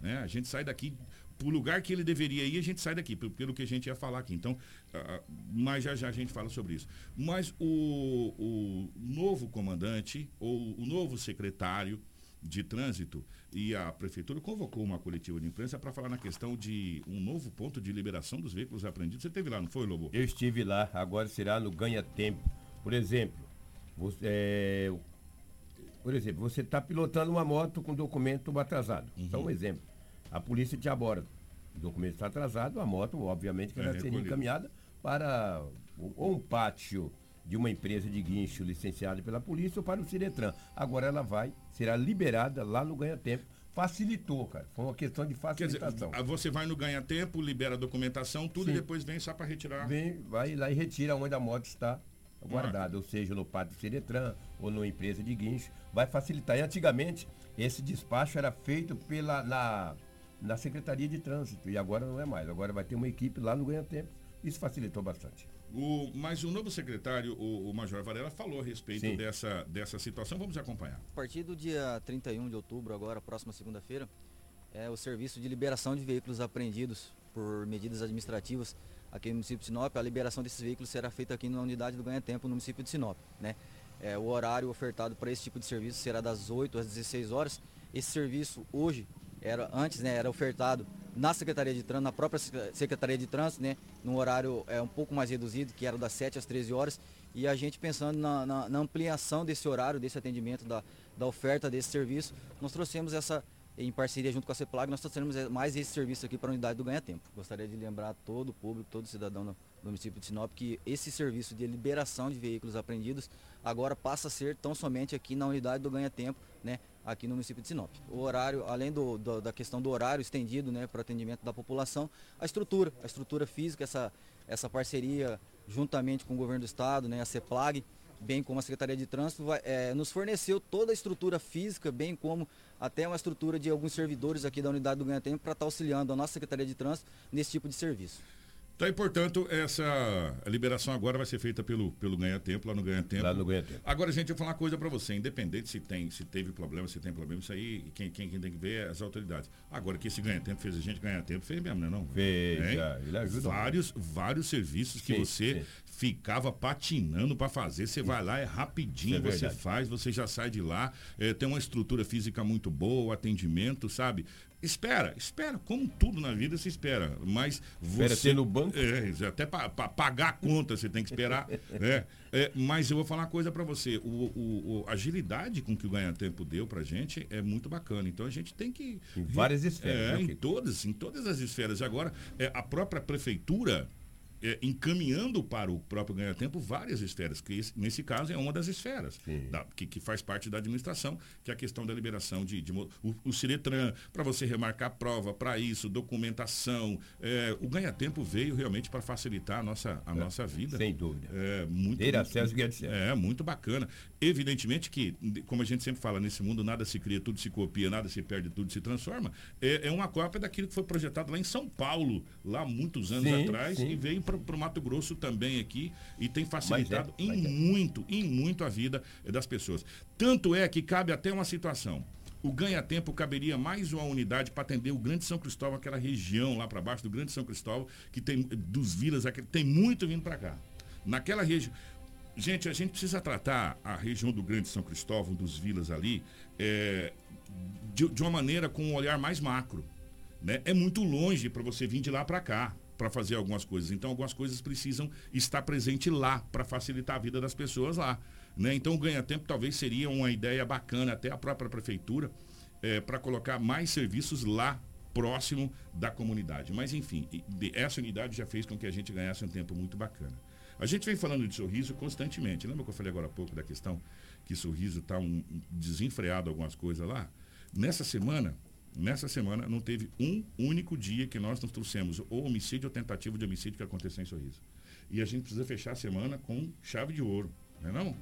Né? A gente sai daqui pro lugar que ele deveria ir, a gente sai daqui, pelo, pelo que a gente ia falar aqui. Então, ah, mas já já a gente fala sobre isso. Mas o, o novo comandante, ou o novo secretário de trânsito e a prefeitura convocou uma coletiva de imprensa para falar na questão de um novo ponto de liberação dos veículos apreendidos. Você teve lá, não foi, Lobo? Eu estive lá, agora será no ganha-tempo. Por exemplo, você, é, por exemplo, você está pilotando uma moto com documento atrasado. Só Uhum. um exemplo. A polícia te aborda. O documento está atrasado, a moto, obviamente, que É ela seria encaminhada para ou um pátio de uma empresa de guincho licenciada pela polícia ou para o Ciretran. Agora ela vai, será liberada lá no ganha-tempo. Facilitou, cara. Foi uma questão de dizer, facilitação. ah, você vai no ganha-tempo, libera a documentação, tudo Sim. e depois vem só para retirar. Vem, vai lá e retira onde a moto está guardada, ou seja, no pátio Ciretran ou numa empresa de guincho, vai facilitar. E antigamente, esse despacho era feito pela, na, na Secretaria de Trânsito, e agora não é mais. Agora vai ter uma equipe lá no Ganha Tempo. Isso facilitou bastante. O, mas o novo secretário, o, o Major Varela, falou a respeito dessa, dessa situação. Vamos acompanhar. A partir do dia 31 de outubro, agora, próxima segunda-feira, é o serviço de liberação de veículos apreendidos por medidas administrativas aqui no município de Sinop. A liberação desses veículos será feita aqui na unidade do Ganha Tempo, no município de Sinop. Né? É, o horário ofertado para esse tipo de serviço será das 8 às 16 horas. Esse serviço hoje era antes, né, era ofertado na Secretaria de Trânsito, na própria Secretaria de Trânsito, né, num horário é, um pouco mais reduzido, que era das 7 às 13 horas, e a gente pensando na, na, na ampliação desse horário, desse atendimento, da, da oferta desse serviço, nós trouxemos essa, em parceria junto com a CEPLAG, nós trouxemos mais esse serviço aqui para a unidade do Ganha Tempo. Gostaria de lembrar todo o público, todo cidadão do, do município de Sinop, que esse serviço de liberação de veículos apreendidos agora passa a ser tão somente aqui na unidade do Ganha Tempo, né, aqui no município de Sinop. O horário, além do, do, da questão do horário estendido né, para atendimento da população, a estrutura, a estrutura física, essa, essa parceria juntamente com o governo do estado, né, a CEPLAG, bem como a Secretaria de Trânsito, vai, é, nos forneceu toda a estrutura física, bem como até uma estrutura de alguns servidores aqui da unidade do Ganha Tempo para estar tá auxiliando a nossa Secretaria de Trânsito nesse tipo de serviço. Então, e portanto, essa liberação agora vai ser feita pelo, pelo Ganha Tempo, lá no Ganha Tempo. Lá no Ganha Tempo. Agora, gente, eu vou falar uma coisa para você, independente se tem, se teve problema, se tem problema, isso aí, quem, quem, quem tem que ver é as autoridades. Agora, que esse Ganha Tempo fez a gente ganhar tempo, fez mesmo, né? Não? Fez, ele ajuda. Vários, vários serviços que sim, você sim. ficava patinando para fazer, você vai lá, é rapidinho, é você faz, você já sai de lá, é, tem uma estrutura física muito boa, o atendimento, sabe? Espera, espera, como tudo na vida se espera, mas você... Espera no banco? É, até para pagar a conta você tem que esperar, é, é, mas eu vou falar uma coisa para você, o, o, a agilidade com que o Ganha Tempo deu para gente é muito bacana, então a gente tem que... Em várias esferas. É, né, em todas, em todas as esferas. Agora, é, a própria prefeitura é, encaminhando para o próprio ganha-tempo várias esferas, que esse, nesse caso é uma das esferas, da, que, que, faz parte da administração, que é a questão da liberação de. de o, o Ciretran, para você remarcar prova, para isso, documentação. É, o ganha-tempo veio realmente para facilitar a nossa, a é, nossa vida. Sem dúvida. É, muito, Ter acesso muito, É, muito bacana. Evidentemente que, como a gente sempre fala, nesse mundo nada se cria, tudo se copia, nada se perde, tudo se transforma. É, é uma cópia daquilo que foi projetado lá em São Paulo, lá muitos anos sim, atrás, sim. e veio para o Mato Grosso também aqui e tem facilitado é, em é. muito, em muito a vida das pessoas. Tanto é que cabe até uma situação. O ganha-tempo caberia mais uma unidade para atender o Grande São Cristóvão, aquela região lá para baixo do Grande São Cristóvão, que tem dos vilas, tem muito vindo para cá. Naquela região. Gente, a gente precisa tratar a região do Grande São Cristóvão, dos vilas ali, é, de, de, uma maneira com um olhar mais macro. Né? É muito longe para você vir de lá para cá para fazer algumas coisas. Então, algumas coisas precisam estar presente lá para facilitar a vida das pessoas lá. Né? Então, o ganha-tempo talvez seria uma ideia bacana, até a própria prefeitura, é, para colocar mais serviços lá próximo da comunidade. Mas, enfim, essa unidade já fez com que a gente ganhasse um tempo muito bacana. A gente vem falando de sorriso constantemente. Lembra que eu falei agora há pouco da questão que sorriso está um, desenfreado algumas coisas lá? Nessa semana, Nessa semana não teve um único dia que nós nos trouxemos ou homicídio ou tentativa de homicídio que aconteceu em Sorriso. E a gente precisa fechar a semana com chave de ouro, não é não?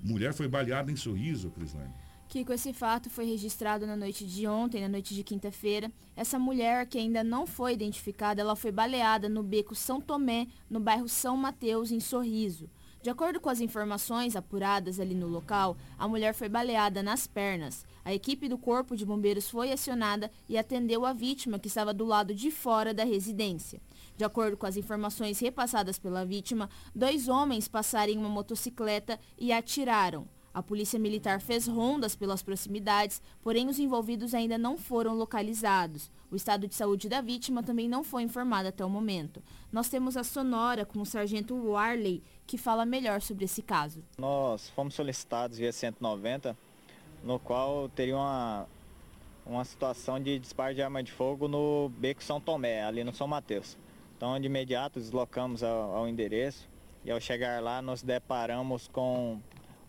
Mulher foi baleada em Sorriso, Crislane. Kiko, esse fato foi registrado na noite de ontem, na noite de quinta-feira. Essa mulher, que ainda não foi identificada, ela foi baleada no beco São Tomé, no bairro São Mateus, em Sorriso. De acordo com as informações apuradas ali no local, a mulher foi baleada nas pernas. A equipe do Corpo de Bombeiros foi acionada e atendeu a vítima que estava do lado de fora da residência. De acordo com as informações repassadas pela vítima, dois homens passaram em uma motocicleta e atiraram. A polícia militar fez rondas pelas proximidades, porém os envolvidos ainda não foram localizados. O estado de saúde da vítima também não foi informado até o momento. Nós temos a sonora com o sargento Warley, que fala melhor sobre esse caso. Nós fomos solicitados via 190, no qual teria uma, uma situação de disparo de arma de fogo no Beco São Tomé, ali no São Mateus. Então, de imediato, deslocamos ao, ao endereço e ao chegar lá, nos deparamos com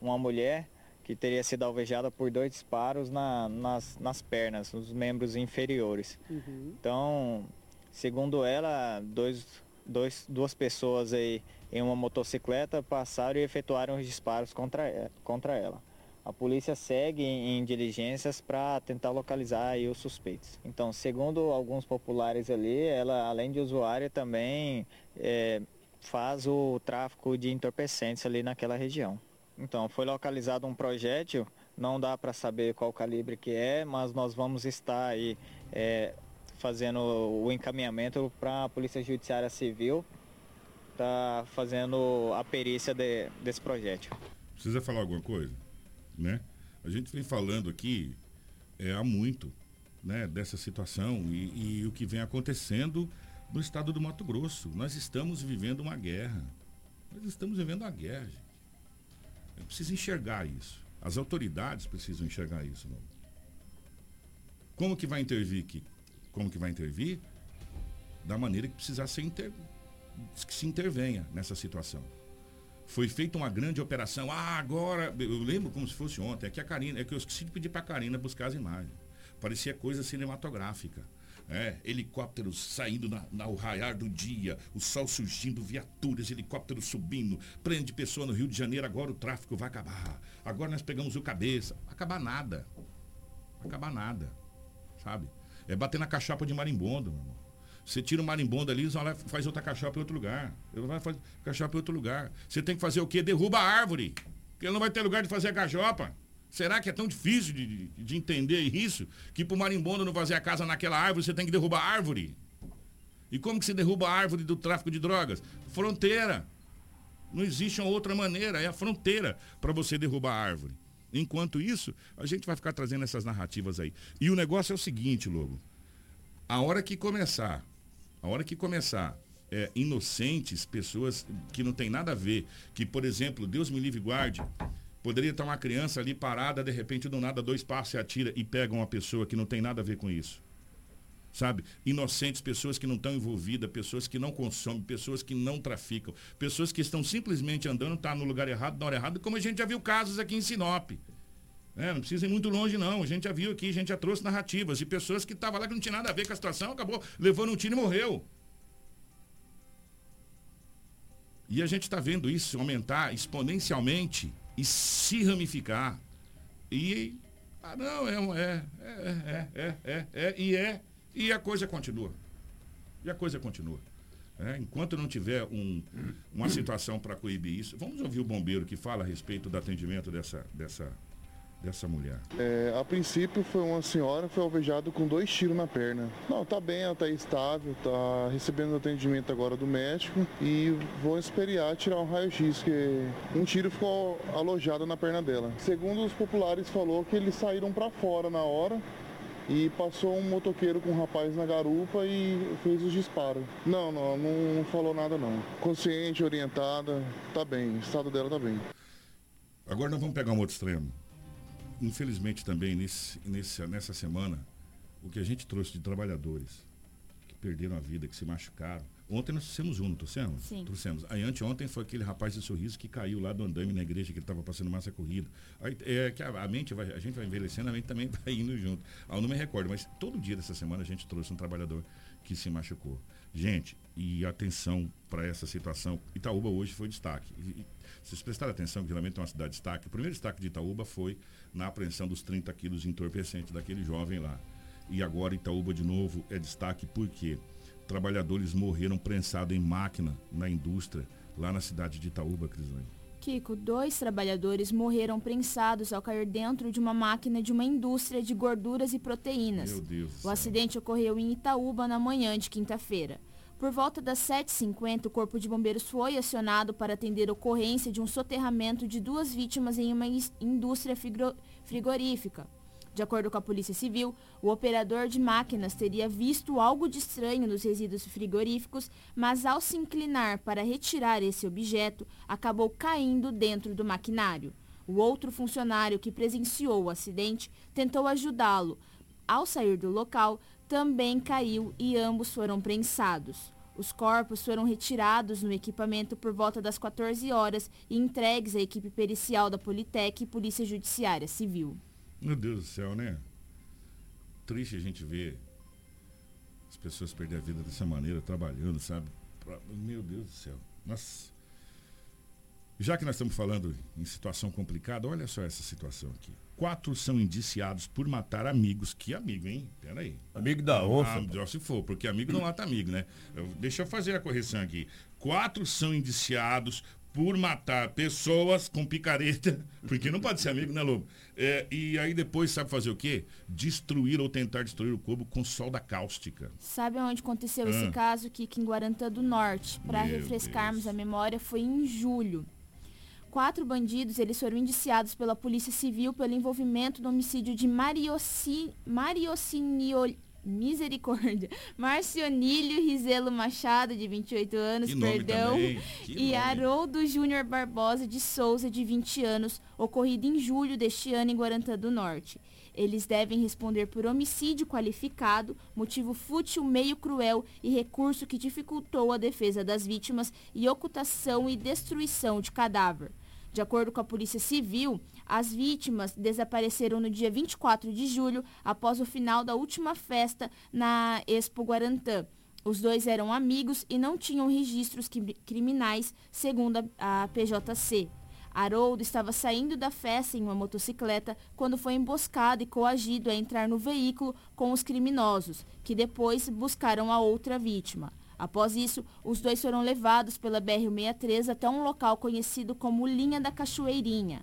uma mulher que teria sido alvejada por dois disparos na, nas, nas pernas, nos membros inferiores. Uhum. Então, segundo ela, dois, dois, duas pessoas aí em uma motocicleta passaram e efetuaram os disparos contra, contra ela. A polícia segue em, em diligências para tentar localizar os suspeitos. Então, segundo alguns populares ali, ela, além de usuária, também é, faz o tráfico de entorpecentes ali naquela região. Então, foi localizado um projétil, não dá para saber qual calibre que é, mas nós vamos estar aí é, fazendo o encaminhamento para a Polícia Judiciária Civil, tá fazendo a perícia de, desse projétil. Precisa falar alguma coisa? Né? A gente vem falando aqui é, há muito né, dessa situação e, e o que vem acontecendo no estado do Mato Grosso. Nós estamos vivendo uma guerra. Nós estamos vivendo uma guerra, gente. Preciso enxergar isso. As autoridades precisam enxergar isso. Não? Como que vai intervir, Kiko? Como que vai intervir? Da maneira que precisar ser inter... que se intervenha nessa situação. Foi feita uma grande operação. Ah, agora. Eu lembro como se fosse ontem. É que a Karina. É que eu esqueci de pedir para a Karina buscar as imagens. Parecia coisa cinematográfica. É, helicópteros saindo na, na, ao raiar do dia, o sol surgindo, viaturas, helicópteros subindo, prende pessoa no Rio de Janeiro, agora o tráfico vai acabar. Agora nós pegamos o cabeça. Acabar nada. Acabar nada. Sabe? É bater na cachapa de marimbondo, meu irmão. Você tira o marimbondo ali, você faz outra cachapa em outro lugar. Vai fazer cachapa em outro lugar. Você tem que fazer o quê? Derruba a árvore. Porque não vai ter lugar de fazer a cachapa. Será que é tão difícil de, de entender isso? Que para o marimbondo não fazer a casa naquela árvore, você tem que derrubar a árvore. E como que se derruba a árvore do tráfico de drogas? Fronteira. Não existe uma outra maneira, é a fronteira para você derrubar a árvore. Enquanto isso, a gente vai ficar trazendo essas narrativas aí. E o negócio é o seguinte, Lobo. A hora que começar, a hora que começar é, inocentes, pessoas que não tem nada a ver, que, por exemplo, Deus me livre guarde, Poderia estar uma criança ali parada, de repente, do nada, dois passos e atira e pega uma pessoa que não tem nada a ver com isso. Sabe? Inocentes, pessoas que não estão envolvidas, pessoas que não consomem, pessoas que não traficam, pessoas que estão simplesmente andando, tá no lugar errado, na hora errada, como a gente já viu casos aqui em Sinop. É, não precisa ir muito longe, não. A gente já viu aqui, a gente já trouxe narrativas de pessoas que estavam lá que não tinha nada a ver com a situação, acabou levando um tiro e morreu. E a gente está vendo isso aumentar exponencialmente e se ramificar. E. Ah, não, é, é, é, é, é, é, e é, e a coisa continua. E a coisa continua. É, enquanto não tiver um, uma situação para coibir isso, vamos ouvir o bombeiro que fala a respeito do atendimento dessa, dessa, dessa mulher? É, a princípio foi uma senhora foi alvejada com dois tiros na perna. Não, tá bem, ela tá estável, tá recebendo atendimento agora do médico e vou esperiar tirar um raio-x, que um tiro ficou alojado na perna dela. Segundo os populares falou que eles saíram para fora na hora e passou um motoqueiro com um rapaz na garupa e fez os disparos. Não, não, não falou nada não. Consciente, orientada, tá bem, o estado dela tá bem. Agora nós vamos pegar um outro extremo infelizmente também nesse, nesse, nessa semana, o que a gente trouxe de trabalhadores que perderam a vida, que se machucaram. Ontem nós trouxemos um, não trouxemos? Sim. Trouxemos. Aí anteontem foi aquele rapaz de sorriso que caiu lá do andame na igreja, que ele estava passando massa corrida. Aí, é que a, a, mente vai, a gente vai envelhecendo, a mente também vai indo junto. Ah, eu não me recordo, mas todo dia dessa semana a gente trouxe um trabalhador que se machucou. Gente, e atenção para essa situação. Itaúba hoje foi destaque. E, se vocês prestarem atenção, que realmente é uma cidade de destaque, o primeiro destaque de Itaúba foi na apreensão dos 30 quilos de entorpecente daquele jovem lá. E agora Itaúba de novo é destaque porque trabalhadores morreram prensados em máquina na indústria lá na cidade de Itaúba, Crislane. Kiko, dois trabalhadores morreram prensados ao cair dentro de uma máquina de uma indústria de gorduras e proteínas. Meu Deus. O acidente ocorreu em Itaúba na manhã de quinta-feira. Por volta das 7h50, o Corpo de Bombeiros foi acionado para atender a ocorrência de um soterramento de duas vítimas em uma indústria frigorífica. De acordo com a Polícia Civil, o operador de máquinas teria visto algo de estranho nos resíduos frigoríficos, mas ao se inclinar para retirar esse objeto, acabou caindo dentro do maquinário. O outro funcionário que presenciou o acidente tentou ajudá-lo. Ao sair do local, também caiu e ambos foram prensados. Os corpos foram retirados no equipamento por volta das 14 horas e entregues à equipe pericial da Politec e Polícia Judiciária Civil. Meu Deus do céu, né? Triste a gente ver as pessoas perder a vida dessa maneira, trabalhando, sabe? Meu Deus do céu. Nossa. Já que nós estamos falando em situação complicada, olha só essa situação aqui. Quatro são indiciados por matar amigos. Que amigo, hein? Pera aí. Amigo da onça. Ah, se for, porque amigo não mata amigo, né? Eu, deixa eu fazer a correção aqui. quatro são indiciados por matar pessoas com picareta, porque não pode ser amigo, né, Lobo? É, e aí depois sabe fazer o quê? Destruir ou tentar destruir o cubo com solda cáustica. Sabe onde aconteceu Ah. esse caso aqui, aqui em Guarantã do Norte? Para refrescarmos a memória, foi em julho. Quatro bandidos, eles foram indiciados pela Polícia Civil pelo envolvimento no homicídio de Marioci... Mariocinio... Misericórdia. Marcionílio Rizelo Machado, de 28 anos, perdão. E nome. Haroldo Júnior Barbosa de Souza, de 20 anos, ocorrido em julho deste ano em Guarantã do Norte. Eles devem responder por homicídio qualificado, motivo fútil, meio cruel e recurso que dificultou a defesa das vítimas e ocultação e destruição de cadáver. De acordo com a Polícia Civil, as vítimas desapareceram no dia 24 de julho, após o final da última festa na Expo Guarantã. Os dois eram amigos e não tinham registros cri- criminais, segundo a PJC. Haroldo estava saindo da festa em uma motocicleta quando foi emboscado e coagido a entrar no veículo com os criminosos, que depois buscaram a outra vítima. Após isso, os dois foram levados pela BR-163 até um local conhecido como Linha da Cachoeirinha.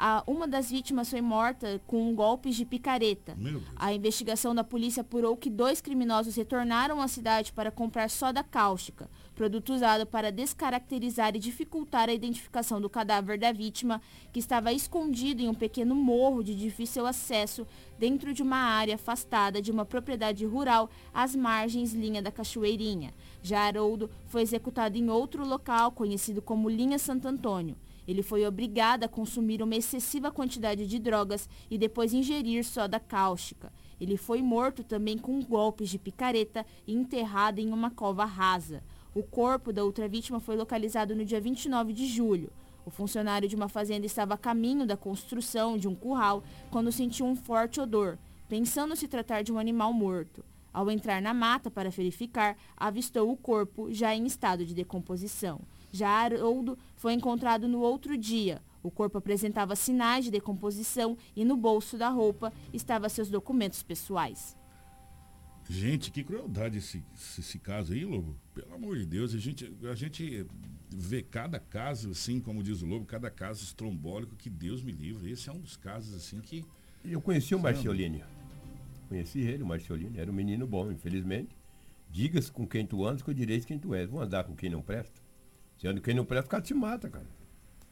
A- uma das vítimas foi morta com golpes de picareta. A investigação da polícia apurou que dois criminosos retornaram à cidade para comprar soda cáustica, produto usado para descaracterizar e dificultar a identificação do cadáver da vítima, que estava escondido em um pequeno morro de difícil acesso dentro de uma área afastada de uma propriedade rural às margens linha da Cachoeirinha. Já Haroldo foi executado em outro local conhecido como Linha Santo Antônio. Ele foi obrigado a consumir uma excessiva quantidade de drogas e depois ingerir soda cáustica. Ele foi morto também com golpes de picareta e enterrado em uma cova rasa. O corpo da outra vítima foi localizado no dia 29 de julho. O funcionário de uma fazenda estava a caminho da construção de um curral quando sentiu um forte odor, pensando se tratar de um animal morto. Ao entrar na mata para verificar, avistou o corpo já em estado de decomposição. Já Haroldo foi encontrado no outro dia. O corpo apresentava sinais de decomposição e no bolso da roupa estavam seus documentos pessoais. Gente, que crueldade esse, esse, esse caso aí, Lobo. Pelo amor de Deus, a gente, a gente vê cada caso, assim, como diz o Lobo, cada caso estrombólico que Deus me livre. Esse é um dos casos, assim, que. Eu conheci o? Marciolini. Conheci ele, o Marciolini. Era um menino bom, infelizmente. Digas com quem tu andas, que eu direi quem tu és. Vou andar com quem não presta. Se anda com quem não presta, o cara te mata, cara.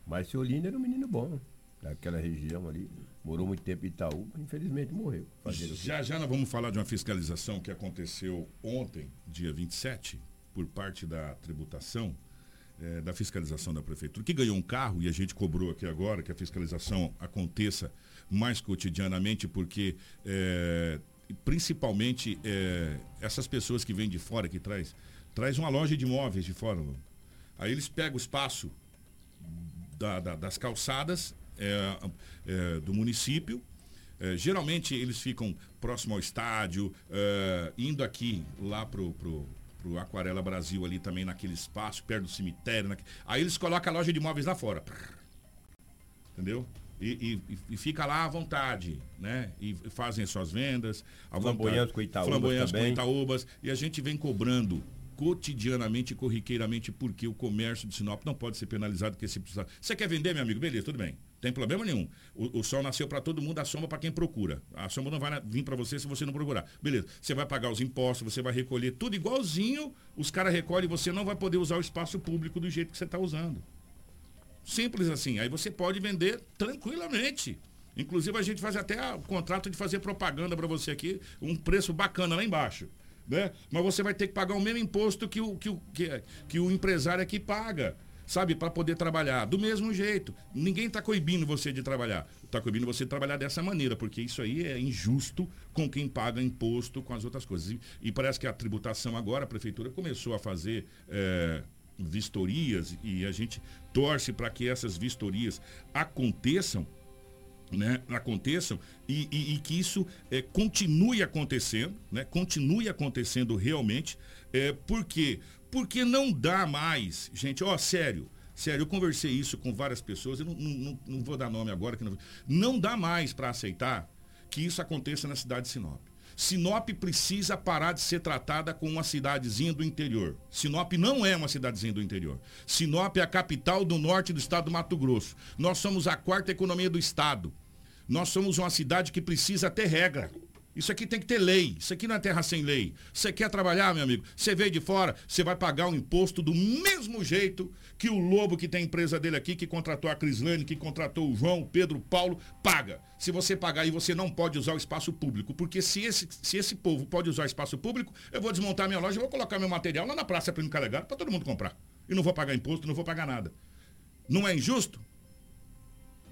Marciolini era um menino bom. Daquela região ali. Morou muito tempo em Itaú, infelizmente morreu. Já já nós vamos falar de uma fiscalização que aconteceu ontem, dia 27, por parte da tributação, eh, da fiscalização da prefeitura, que ganhou um carro e a gente cobrou aqui agora que a fiscalização aconteça mais cotidianamente, porque eh, principalmente eh, essas pessoas que vêm de fora, que traz, traz uma loja de imóveis de fora, aí eles pegam o espaço da- da- das calçadas é, é, do município. É, geralmente eles ficam próximo ao estádio, é, indo aqui lá pro, pro, pro Aquarela Brasil ali também naquele espaço, perto do cemitério. naque- Aí eles colocam a loja de imóveis lá fora. Entendeu? E, e- e fica lá à vontade, né? E fazem as suas vendas. à Flamboyante com Itaúbas Flamboyante com. Itaúbas. E a gente vem cobrando cotidianamente e corriqueiramente porque o comércio de Sinop não pode ser penalizado porque se precisar. Você quer vender, meu amigo? Beleza, tudo bem. Tem problema nenhum. O, o sol nasceu para todo mundo, a sombra para quem procura. A sombra não vai vir para você se você não procurar. Beleza. Você vai pagar os impostos, você vai recolher tudo igualzinho. Os caras recolhem e você não vai poder usar o espaço público do jeito que você está usando. Simples assim. Aí você pode vender tranquilamente. Inclusive a gente faz até a- o contrato de fazer propaganda para você aqui, um preço bacana lá embaixo. Né? Mas você vai ter que pagar o mesmo imposto que o, que o, que, que o empresário aqui paga. Sabe, para poder trabalhar. Do mesmo jeito. Ninguém está coibindo você de trabalhar. Está coibindo você de trabalhar dessa maneira, porque isso aí é injusto com quem paga imposto, com as outras coisas. E, e parece que a tributação agora, a prefeitura começou a fazer eh, vistorias e a gente torce para que essas vistorias aconteçam né, aconteçam e, e- e que isso eh, continue acontecendo, né, continue acontecendo realmente, eh, por quê? Porque não dá mais, gente, ó, sério, sério, eu conversei isso com várias pessoas, eu não, não- não- vou dar nome agora, que não, não dá mais para aceitar que isso aconteça na cidade de Sinop. Sinop precisa parar de ser tratada como uma cidadezinha do interior. Sinop não é uma cidadezinha do interior. Sinop é a capital do norte do estado do Mato Grosso. Nós somos a quarta economia do estado. Nós somos uma cidade que precisa ter regra. Isso aqui tem que ter lei. Isso aqui não é terra sem lei. Você quer trabalhar, meu amigo? Você veio de fora, você vai pagar o imposto do mesmo jeito que o Lobo, que tem empresa dele aqui, que contratou a Crislane, que contratou o João, o Pedro, o Paulo, paga. Se você pagar aí, você não pode usar o espaço público. Porque se esse, se esse povo pode usar o espaço público, eu vou desmontar minha loja e vou colocar meu material lá na Praça Primo Calegado para todo mundo comprar. E não vou pagar imposto, não vou pagar nada. Não é injusto?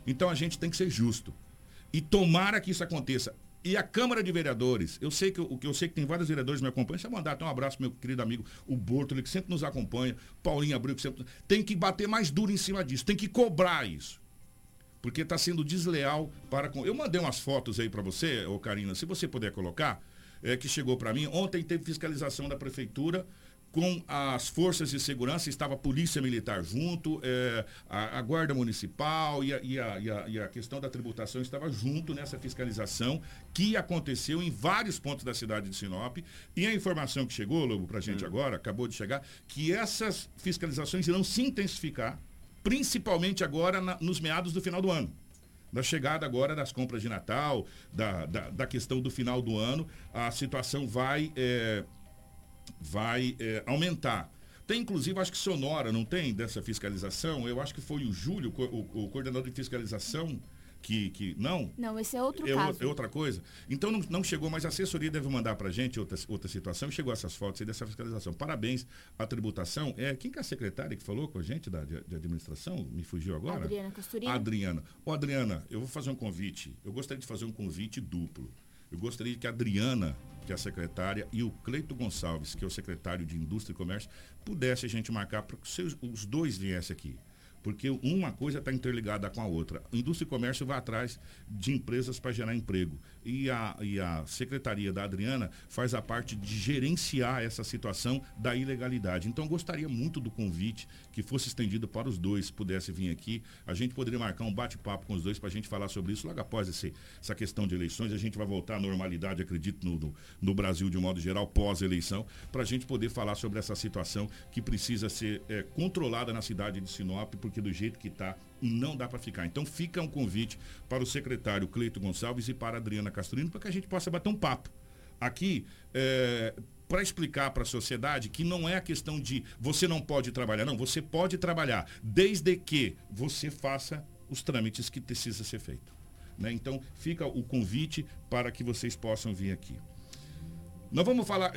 Então a gente tem que ser justo. E tomara que isso aconteça. E a Câmara de Vereadores, eu sei que eu, eu sei que tem vários vereadores que me acompanham. Deixa eu mandar até um abraço pro meu querido amigo, o Bortoli, que sempre nos acompanha, Paulinho Abreu, que sempre. Tem que bater mais duro em cima disso, tem que cobrar isso. Porque está sendo desleal para com. Eu mandei umas fotos aí para você, ô Karina, se você puder colocar, é, que chegou para mim. Ontem teve fiscalização da prefeitura com as forças de segurança, estava a polícia militar junto, é, a, a, guarda municipal e a, e, a, e, e a questão da tributação estava junto nessa fiscalização que aconteceu em vários pontos da cidade de Sinop. E a informação que chegou, Lobo, para a gente hum. agora, acabou de chegar, que essas fiscalizações irão se intensificar, principalmente agora na, nos meados do final do ano da chegada agora das compras de Natal, da, da, da, questão do final do ano, a situação vai é, vai é, aumentar. Tem, inclusive, acho que Sonora, não tem, dessa fiscalização? Eu acho que foi o Júlio, o, o coordenador de fiscalização, que, que. Não? Não, esse é outro é, caso. É outra coisa. Então não, não chegou, mas a assessoria deve mandar para a gente outra, outra situação. Chegou essas fotos aí dessa fiscalização. Parabéns à tributação. É, quem que é a secretária que falou com a gente da, de, de administração? Me fugiu agora? Adriana Costurina. Adriana. Ô, Adriana, eu vou fazer um convite. Eu gostaria de fazer um convite duplo. Eu gostaria que a Adriana que é a secretária, e o Cleito Gonçalves, que é o secretário de Indústria e Comércio, pudesse a gente marcar para que os dois viessem aqui porque uma coisa está interligada com a outra. Indústria e comércio vai atrás de empresas para gerar emprego. E a, e a secretaria da Adriana faz a parte de gerenciar essa situação da ilegalidade. Então, gostaria muito do convite que fosse estendido para os dois, pudesse vir aqui. A gente poderia marcar um bate-papo com os dois para a gente falar sobre isso logo após esse, essa questão de eleições. A gente vai voltar à normalidade, acredito, no, no, no Brasil de um modo geral, pós-eleição, para a gente poder falar sobre essa situação que precisa ser é, controlada na cidade de Sinop, porque porque do jeito que está, não dá para ficar. Então fica um convite para o secretário Cleito Gonçalves e para a Adriana Castorino para que a gente possa bater um papo. Aqui, é, para explicar para a sociedade que não é a questão de você não pode trabalhar, não, você pode trabalhar, desde que você faça os trâmites que precisa ser feito. Né? Então, fica o convite para que vocês possam vir aqui. Nós vamos falar.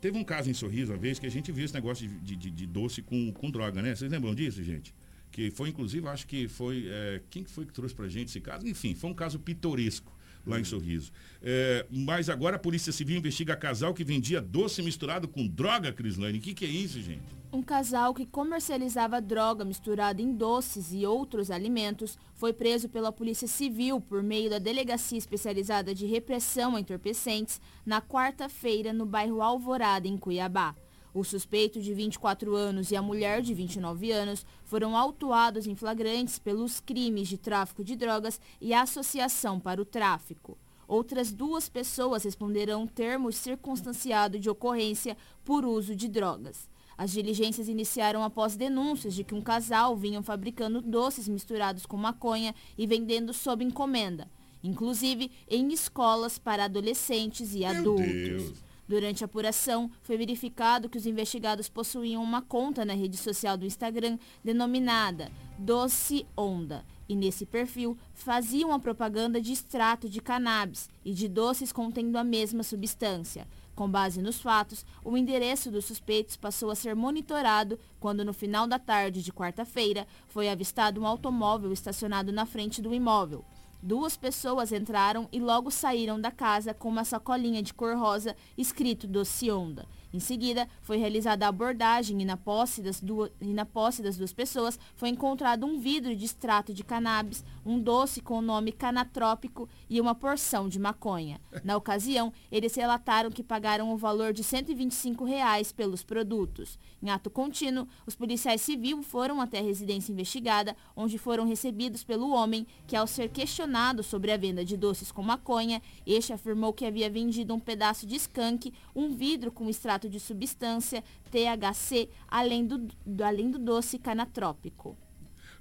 Teve um caso em Sorriso, uma vez, que a gente viu esse negócio de, de, de doce com, com droga, né? Vocês lembram disso, gente? Que foi, inclusive, acho que foi. É, quem foi que trouxe pra gente esse caso? Enfim, foi um caso pitoresco lá em Sorriso. É, mas agora a Polícia Civil investiga casal que vendia doce misturado com droga, Crislane. O que, que é isso, gente? Um casal que comercializava droga misturada em doces e outros alimentos foi preso pela Polícia Civil por meio da Delegacia Especializada de Repressão a Entorpecentes na quarta-feira no bairro Alvorada, em Cuiabá. O suspeito de 24 anos e a mulher de 29 anos foram autuados em flagrantes pelos crimes de tráfico de drogas e associação para o tráfico. Outras duas pessoas responderão termos circunstanciado de ocorrência por uso de drogas. As diligências iniciaram após denúncias de que um casal vinha fabricando doces misturados com maconha e vendendo sob encomenda, inclusive em escolas para adolescentes e Meu adultos. Deus. Durante a apuração, foi verificado que os investigados possuíam uma conta na rede social do Instagram denominada Doce Onda. E nesse perfil faziam a propaganda de extrato de cannabis e de doces contendo a mesma substância. Com base nos fatos, o endereço dos suspeitos passou a ser monitorado quando, no final da tarde de quarta-feira, foi avistado um automóvel estacionado na frente do imóvel. Duas pessoas entraram e logo saíram da casa com uma sacolinha de cor rosa escrito Doce Onda. Em seguida, foi realizada a abordagem e na, posse das duas, e na posse das duas pessoas foi encontrado um vidro de extrato de cannabis, um doce com o nome canatrópico e uma porção de maconha. Na ocasião, eles relataram que pagaram o valor de 125 reais pelos produtos. Em ato contínuo, os policiais civis foram até a residência investigada, onde foram recebidos pelo homem, que ao ser questionado sobre a venda de doces com maconha, este afirmou que havia vendido um pedaço de skunk, um vidro com extrato de substância THC, além do, do além do doce canatrópico.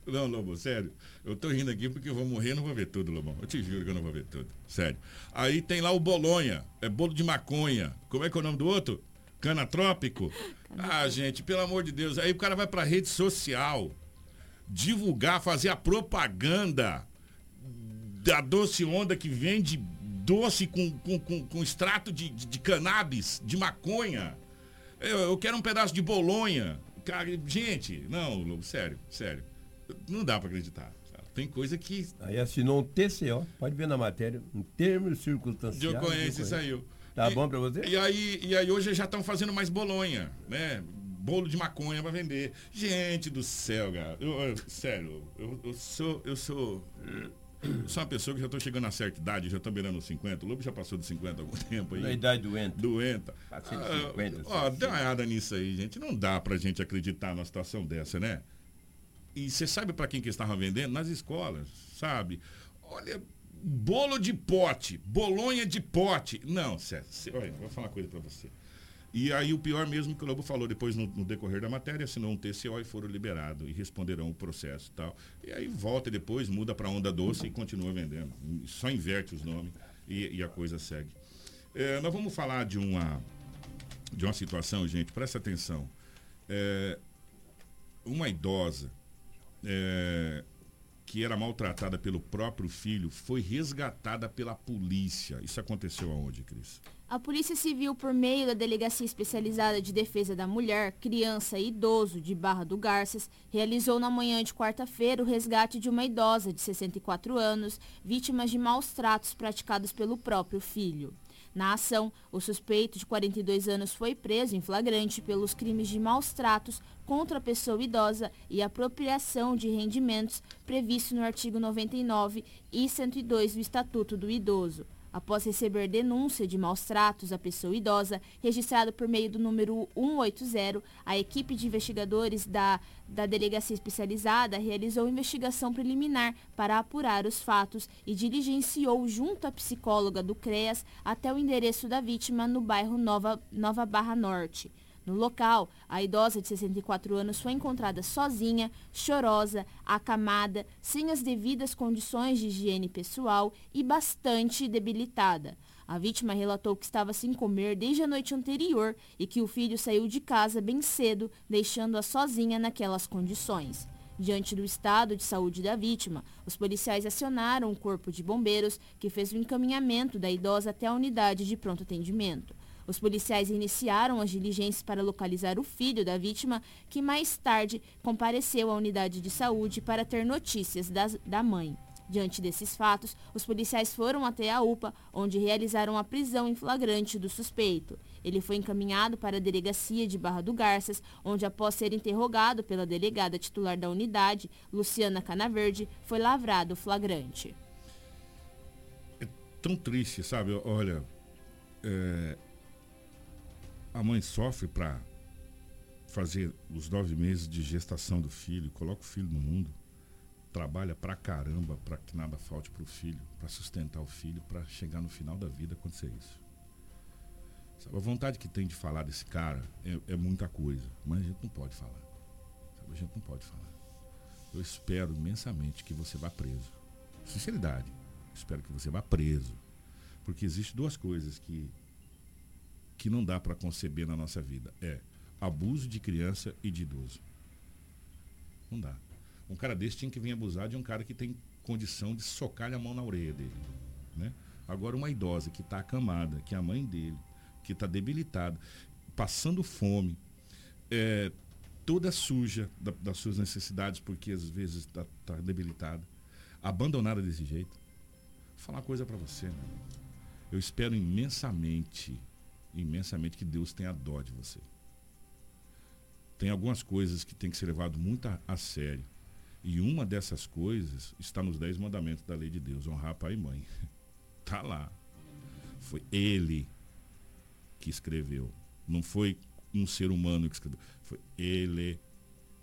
Não, Lobo, sério. Eu tô rindo aqui porque eu vou morrer não vou ver tudo, Lobão. Eu te juro que eu não vou ver tudo. Sério. Aí tem lá o Bolonha, é bolo de maconha. Como é que é o nome do outro? Canatrópico? Ah, gente, pelo amor de Deus. Aí o cara vai pra rede social divulgar, fazer a propaganda da doce onda que vende doce com, com, com, com extrato de, de, de, cannabis, de maconha. Eu, eu, quero um pedaço de bolonha. Cara, gente, não, Lobo, sério, sério. Não dá para acreditar. Tem coisa que. Aí assinou um TCO, pode ver na matéria, um termo circunstancial. De ocorrência saiu. Tá e, bom para você? E aí, e aí hoje já estão fazendo mais bolonha, né? Bolo de maconha para vender. Gente do céu, cara. Eu, eu, sério, eu, eu sou. Eu sou. Sou uma pessoa que já estou chegando a certa idade, já estou beirando os 50. O Lobo já passou de 50 há algum tempo aí. Na idade doenta. Doenta. Passei de 50. Ah, ó, dá uma olhada nisso aí, gente. Não dá pra gente acreditar numa situação dessa, né? E você sabe para quem que estavam vendendo? Nas escolas, sabe? Olha, bolo de pote, bolonha de pote. Não, sério, olha, vou falar uma coisa para você. E aí o pior mesmo que o Lobo falou depois no, no, decorrer da matéria, assinou um TCO e foram liberados e responderão o processo e tal. E aí volta depois, muda para onda doce e continua vendendo. Só inverte os nomes e, e a coisa segue. É, nós vamos falar de uma, de uma situação, gente, presta atenção. É, uma idosa é, que era maltratada pelo próprio filho foi resgatada pela polícia. Isso aconteceu aonde, Cris? A Polícia Civil, por meio da Delegacia Especializada de Defesa da Mulher, Criança e Idoso de Barra do Garças, realizou na manhã de quarta-feira o resgate de uma idosa de 64 anos, vítima de maus tratos praticados pelo próprio filho. Na ação, o suspeito de 42 anos foi preso em flagrante pelos crimes de maus tratos contra a pessoa idosa e apropriação de rendimentos previsto no artigo 99 e 102 do Estatuto do Idoso após receber denúncia de maus tratos à pessoa idosa, registrado por meio do número 180, a equipe de investigadores da, da Delegacia Especializada realizou investigação preliminar para apurar os fatos e diligenciou junto à psicóloga do CREAS até o endereço da vítima no bairro Nova, Nova Barra Norte. No local, a idosa de 64 anos foi encontrada sozinha, chorosa, acamada, sem as devidas condições de higiene pessoal e bastante debilitada. A vítima relatou que estava sem comer desde a noite anterior e que o filho saiu de casa bem cedo, deixando-a sozinha naquelas condições. Diante do estado de saúde da vítima, os policiais acionaram o corpo de bombeiros, que fez o encaminhamento da idosa até a unidade de pronto atendimento. Os policiais iniciaram as diligências para localizar o filho da vítima, que mais tarde compareceu à unidade de saúde para ter notícias das, da mãe. Diante desses fatos, os policiais foram até a UPA, onde realizaram a prisão em flagrante do suspeito. Ele foi encaminhado para a delegacia de Barra do Garças, onde, após ser interrogado pela delegada titular da unidade, Luciana Canaverde, foi lavrado flagrante. É tão triste, sabe? Olha, é, a mãe sofre para fazer os nove meses de gestação do filho, coloca o filho no mundo, trabalha pra caramba para que nada falte pro filho, para sustentar o filho, para chegar no final da vida acontecer isso. Sabe, a vontade que tem de falar desse cara é, é, muita coisa, mas a gente não pode falar. Sabe, a gente não pode falar. Eu espero imensamente que você vá preso. Sinceridade. Espero que você vá preso. Porque existem duas coisas que que não dá para conceber na nossa vida. É abuso de criança e de idoso. Não dá. Um cara desse tinha que vir abusar de um cara que tem condição de socar a mão na orelha dele. Né? Agora, uma idosa que está acamada, que é a mãe dele, que está debilitada, passando fome, é, toda suja da, das suas necessidades, porque às vezes está tá debilitada, abandonada desse jeito. Vou falar uma coisa para você, meu Eu espero imensamente imensamente que Deus tenha dó de você. Tem algumas coisas que tem que ser levado muito a, a sério. E uma dessas coisas está nos dez mandamentos da lei de Deus, honrar pai e mãe. Está lá. Foi ele que escreveu. Não foi um ser humano que escreveu. Foi ele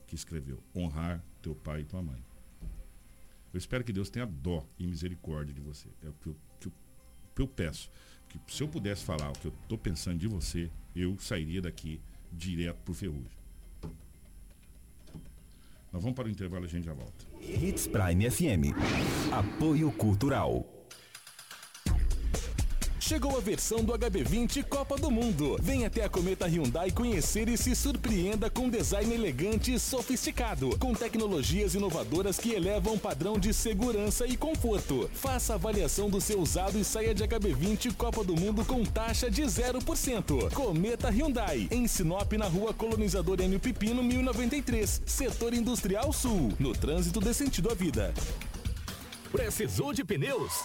que escreveu. Honrar teu pai e tua mãe. Eu espero que Deus tenha dó e misericórdia de você. É o que eu, eu, peço. Que se eu pudesse falar o que eu estou pensando de você, eu sairia daqui direto pro ferrugem. Nós vamos para o intervalo e a gente já volta. Hits Prime FM. Apoio Cultural. Chegou a versão do HB20 Copa do Mundo. Venha até a Cometa Hyundai conhecer e se surpreenda com design elegante e sofisticado, com tecnologias inovadoras que elevam o padrão de segurança e conforto. Faça a avaliação do seu usado e saia de HB20 Copa do Mundo com taxa de 0%. Cometa Hyundai, em Sinop, na rua Colonizador M. Pipino, 1093, Setor Industrial Sul, no trânsito de sentido à vida. Precisou de pneus?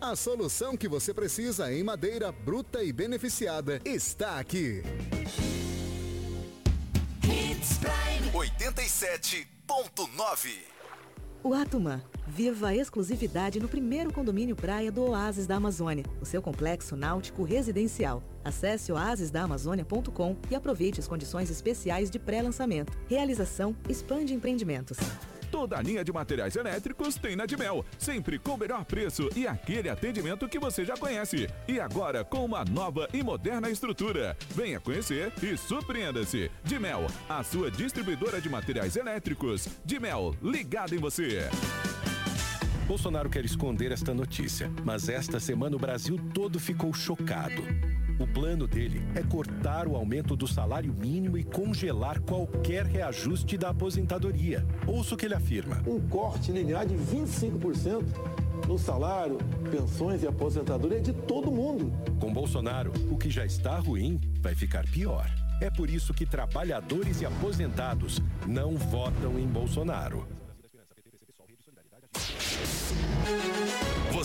A solução que você precisa em madeira bruta e beneficiada está aqui. Hits Prime 87.9. O Atuma. Viva a exclusividade no primeiro condomínio praia do Oásis da Amazônia, o seu complexo náutico residencial. Acesse oasisdaamazônia.com e aproveite as condições especiais de pré-lançamento. Realização Expande Empreendimentos. Toda a linha de materiais elétricos tem na Dimel, sempre com o melhor preço e aquele atendimento que você já conhece. E agora com uma nova e moderna estrutura. Venha conhecer e surpreenda-se. Dimel, a sua distribuidora de materiais elétricos. Dimel, ligado em você. Bolsonaro quer esconder esta notícia, mas esta semana o Brasil todo ficou chocado. O plano dele é cortar o aumento do salário mínimo e congelar qualquer reajuste da aposentadoria. Ouça o que ele afirma. Um corte linear de 25% no salário, pensões e aposentadoria de todo mundo. Com Bolsonaro, o que já está ruim vai ficar pior. É por isso que trabalhadores e aposentados não votam em Bolsonaro.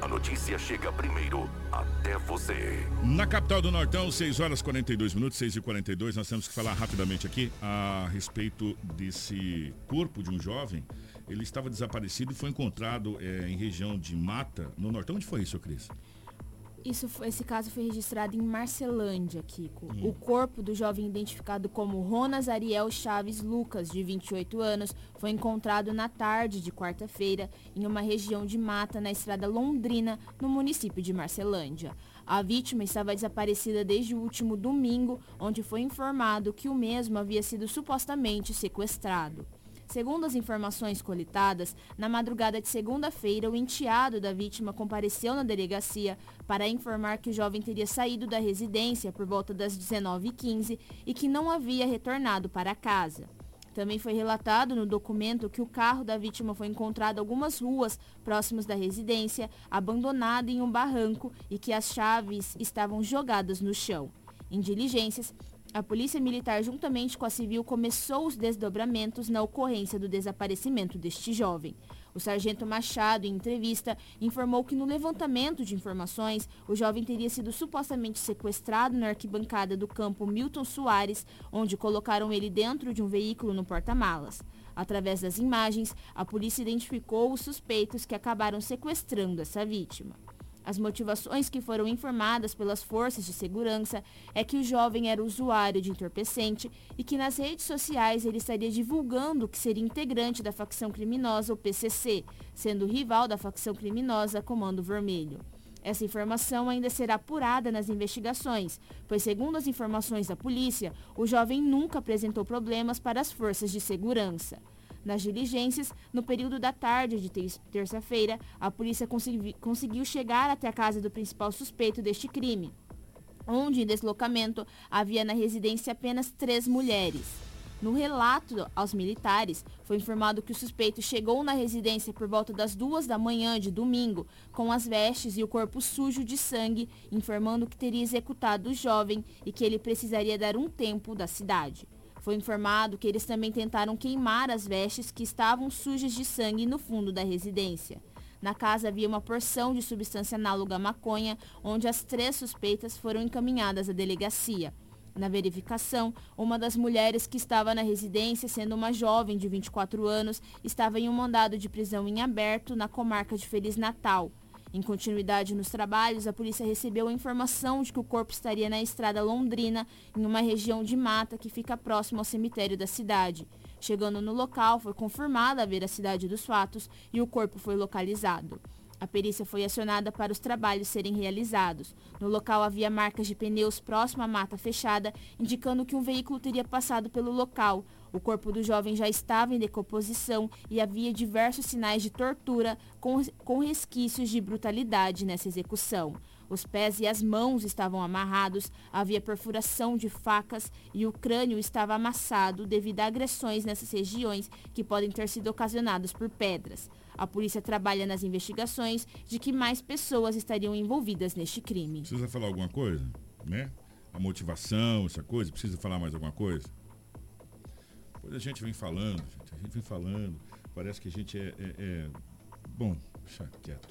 a notícia chega primeiro até você. Na capital do Nortão, 6 horas 42 minutos, 6 e 42 nós temos que falar rapidamente aqui a respeito desse corpo de um jovem. Ele estava desaparecido e foi encontrado é, em região de mata, no Nortão. Onde foi isso, Cris? Isso, esse caso foi registrado em Marcelândia, Kiko. Hum. O corpo do jovem identificado como Ronas Ariel Chaves Lucas, de 28 anos, foi encontrado na tarde de quarta-feira em uma região de mata na estrada Londrina, no município de Marcelândia. A vítima estava desaparecida desde o último domingo, onde foi informado que o mesmo havia sido supostamente sequestrado. Segundo as informações coletadas, na madrugada de segunda-feira, o enteado da vítima compareceu na delegacia para informar que o jovem teria saído da residência por volta das 19h15 e que não havia retornado para casa. Também foi relatado no documento que o carro da vítima foi encontrado algumas ruas próximas da residência, abandonado em um barranco e que as chaves estavam jogadas no chão. Em diligências, a Polícia Militar, juntamente com a Civil, começou os desdobramentos na ocorrência do desaparecimento deste jovem. O sargento Machado, em entrevista, informou que no levantamento de informações, o jovem teria sido supostamente sequestrado na arquibancada do campo Milton Soares, onde colocaram ele dentro de um veículo no porta-malas. Através das imagens, a polícia identificou os suspeitos que acabaram sequestrando essa vítima. As motivações que foram informadas pelas forças de segurança é que o jovem era usuário de entorpecente e que nas redes sociais ele estaria divulgando que seria integrante da facção criminosa, o PCC, sendo rival da facção criminosa Comando Vermelho. Essa informação ainda será apurada nas investigações, pois, segundo as informações da polícia, o jovem nunca apresentou problemas para as forças de segurança. Nas diligências, no período da tarde de terça-feira, a polícia conseguiu chegar até a casa do principal suspeito deste crime, onde, em deslocamento, havia na residência apenas três mulheres. No relato aos militares, foi informado que o suspeito chegou na residência por volta das duas da manhã de domingo, com as vestes e o corpo sujo de sangue, informando que teria executado o jovem e que ele precisaria dar um tempo da cidade. Foi informado que eles também tentaram queimar as vestes que estavam sujas de sangue no fundo da residência. Na casa havia uma porção de substância análoga à maconha, onde as três suspeitas foram encaminhadas à delegacia. Na verificação, uma das mulheres que estava na residência, sendo uma jovem de 24 anos, estava em um mandado de prisão em aberto na comarca de Feliz Natal. Em continuidade nos trabalhos, a polícia recebeu a informação de que o corpo estaria na estrada Londrina, em uma região de mata que fica próximo ao cemitério da cidade. Chegando no local, foi confirmada a veracidade dos fatos e o corpo foi localizado. A perícia foi acionada para os trabalhos serem realizados. No local havia marcas de pneus próximo à mata fechada, indicando que um veículo teria passado pelo local. O corpo do jovem já estava em decomposição e havia diversos sinais de tortura com, com resquícios de brutalidade nessa execução. Os pés e as mãos estavam amarrados, havia perfuração de facas e o crânio estava amassado devido a agressões nessas regiões que podem ter sido ocasionadas por pedras. A polícia trabalha nas investigações de que mais pessoas estariam envolvidas neste crime. Precisa falar alguma coisa? Né? A motivação, essa coisa? Precisa falar mais alguma coisa? A gente vem falando, gente, a gente vem falando. Parece que a gente é. é, é... Bom, deixa quieto.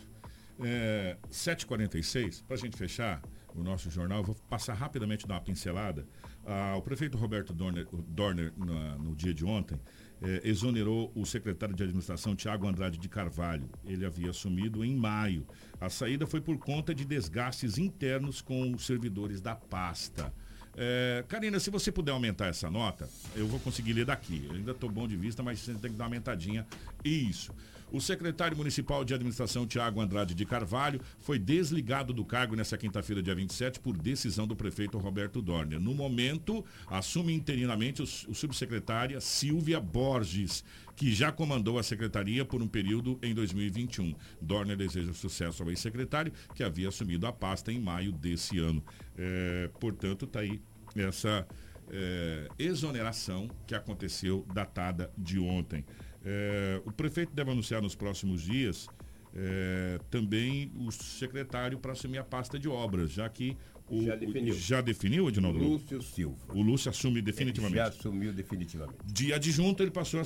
É, 7h46, para a gente fechar o nosso jornal, vou passar rapidamente dar uma pincelada. Ah, o prefeito Roberto Dorner, Dorner no, no dia de ontem, eh, exonerou o secretário de administração Tiago Andrade de Carvalho. Ele havia assumido em maio. A saída foi por conta de desgastes internos com os servidores da pasta. É, Karina, se você puder aumentar essa nota, eu vou conseguir ler daqui. Eu ainda estou bom de vista, mas você tem que dar uma aumentadinha. Isso. O secretário municipal de administração, Tiago Andrade de Carvalho, foi desligado do cargo nessa quinta-feira, dia 27, por decisão do prefeito Roberto Dorner. No momento, assume interinamente o, o subsecretária Silvia Borges, que já comandou a secretaria por um período em 2021. Dorner deseja sucesso ao ex-secretário, que havia assumido a pasta em maio desse ano. É, portanto, está aí essa é, exoneração que aconteceu datada de ontem. É, o prefeito deve anunciar nos próximos dias é, também o secretário para assumir a pasta de obras, já que o, Já definiu. o- já definiu, Edinaldo? Lúcio Silva. O Lúcio assume definitivamente. Já assumiu definitivamente. De adjunto ele passou a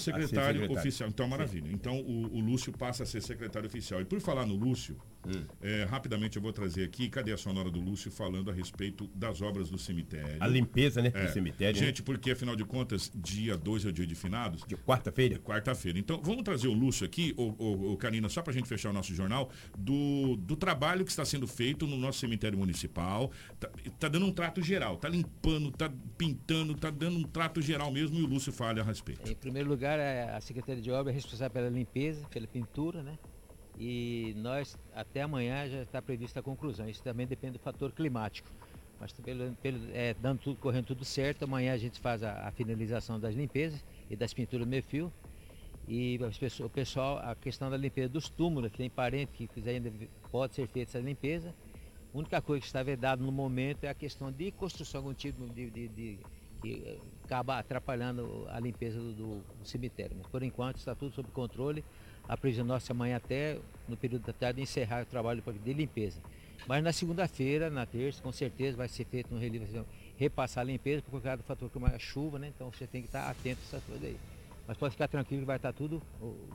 a Hum. é, rapidamente eu vou trazer aqui, cadê a sonora do Lúcio falando a respeito das obras do cemitério? A limpeza, né, do É. cemitério, né? Gente, porque afinal de contas, dia 2 é o dia de finados. De quarta-feira? Quarta-feira. Então, vamos trazer o Lúcio aqui, o, o, Karina, só pra gente fechar o nosso jornal, do, do trabalho que está sendo feito no nosso cemitério municipal. Tá, tá dando um trato geral, tá limpando, tá pintando, tá dando um trato geral mesmo e o Lúcio fala a respeito. Em primeiro lugar, é a Secretaria de Obras é responsável pela limpeza, pela pintura, né? E nós, até amanhã, já está prevista a conclusão. Isso também depende do fator climático. Mas pelo, pelo, é, dando tudo, correndo tudo certo, amanhã a gente faz a, a finalização das limpezas e das pinturas meio fio. E as pessoas- o pessoal, a questão da limpeza dos túmulos, tem parente que quiser ainda, pode ser feita essa limpeza. A única coisa que está vedada no momento é a questão de construção algum tipo de, de- de- que eh, acaba atrapalhando a limpeza do, do cemitério. Mas por enquanto está tudo sob controle. A previsão nossa é amanhã até no período da tarde encerrar o trabalho de limpeza. Mas na segunda-feira, na terça, com certeza vai ser feito um relevo, repassar a limpeza por causa do fator que é a chuva, né? Então você tem que estar atento a essas coisas aí. Mas pode ficar tranquilo que vai estar tudo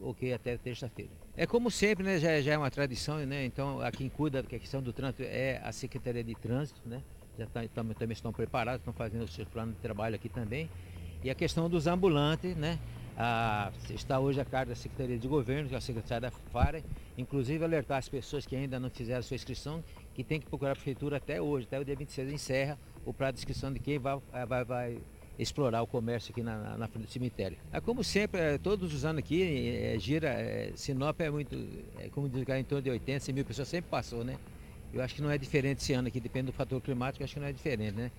ok até terça-feira. É como sempre, né? Já, já é uma tradição, né? Então a quem cuida da questão do trânsito é a Secretaria de Trânsito, né? Já tá, tam- também estão preparados, estão fazendo o seu plano de trabalho aqui também. E a questão dos ambulantes, né? Ah, está hoje a cargo da Secretaria de Governo, que é a secretária da FARA, inclusive alertar as pessoas que ainda não fizeram sua inscrição, que tem que procurar a prefeitura até hoje, até o dia 26 encerra o prazo de inscrição de quem vai, vai, vai explorar o comércio aqui na, na- na frente do cemitério. É como sempre, é, todos os anos aqui, é, gira, é, Sinop é muito, é, como diz em torno de 80, 100 mil pessoas sempre passou, né? Eu acho que não é diferente esse ano aqui, depende do fator climático, acho que não é diferente, né?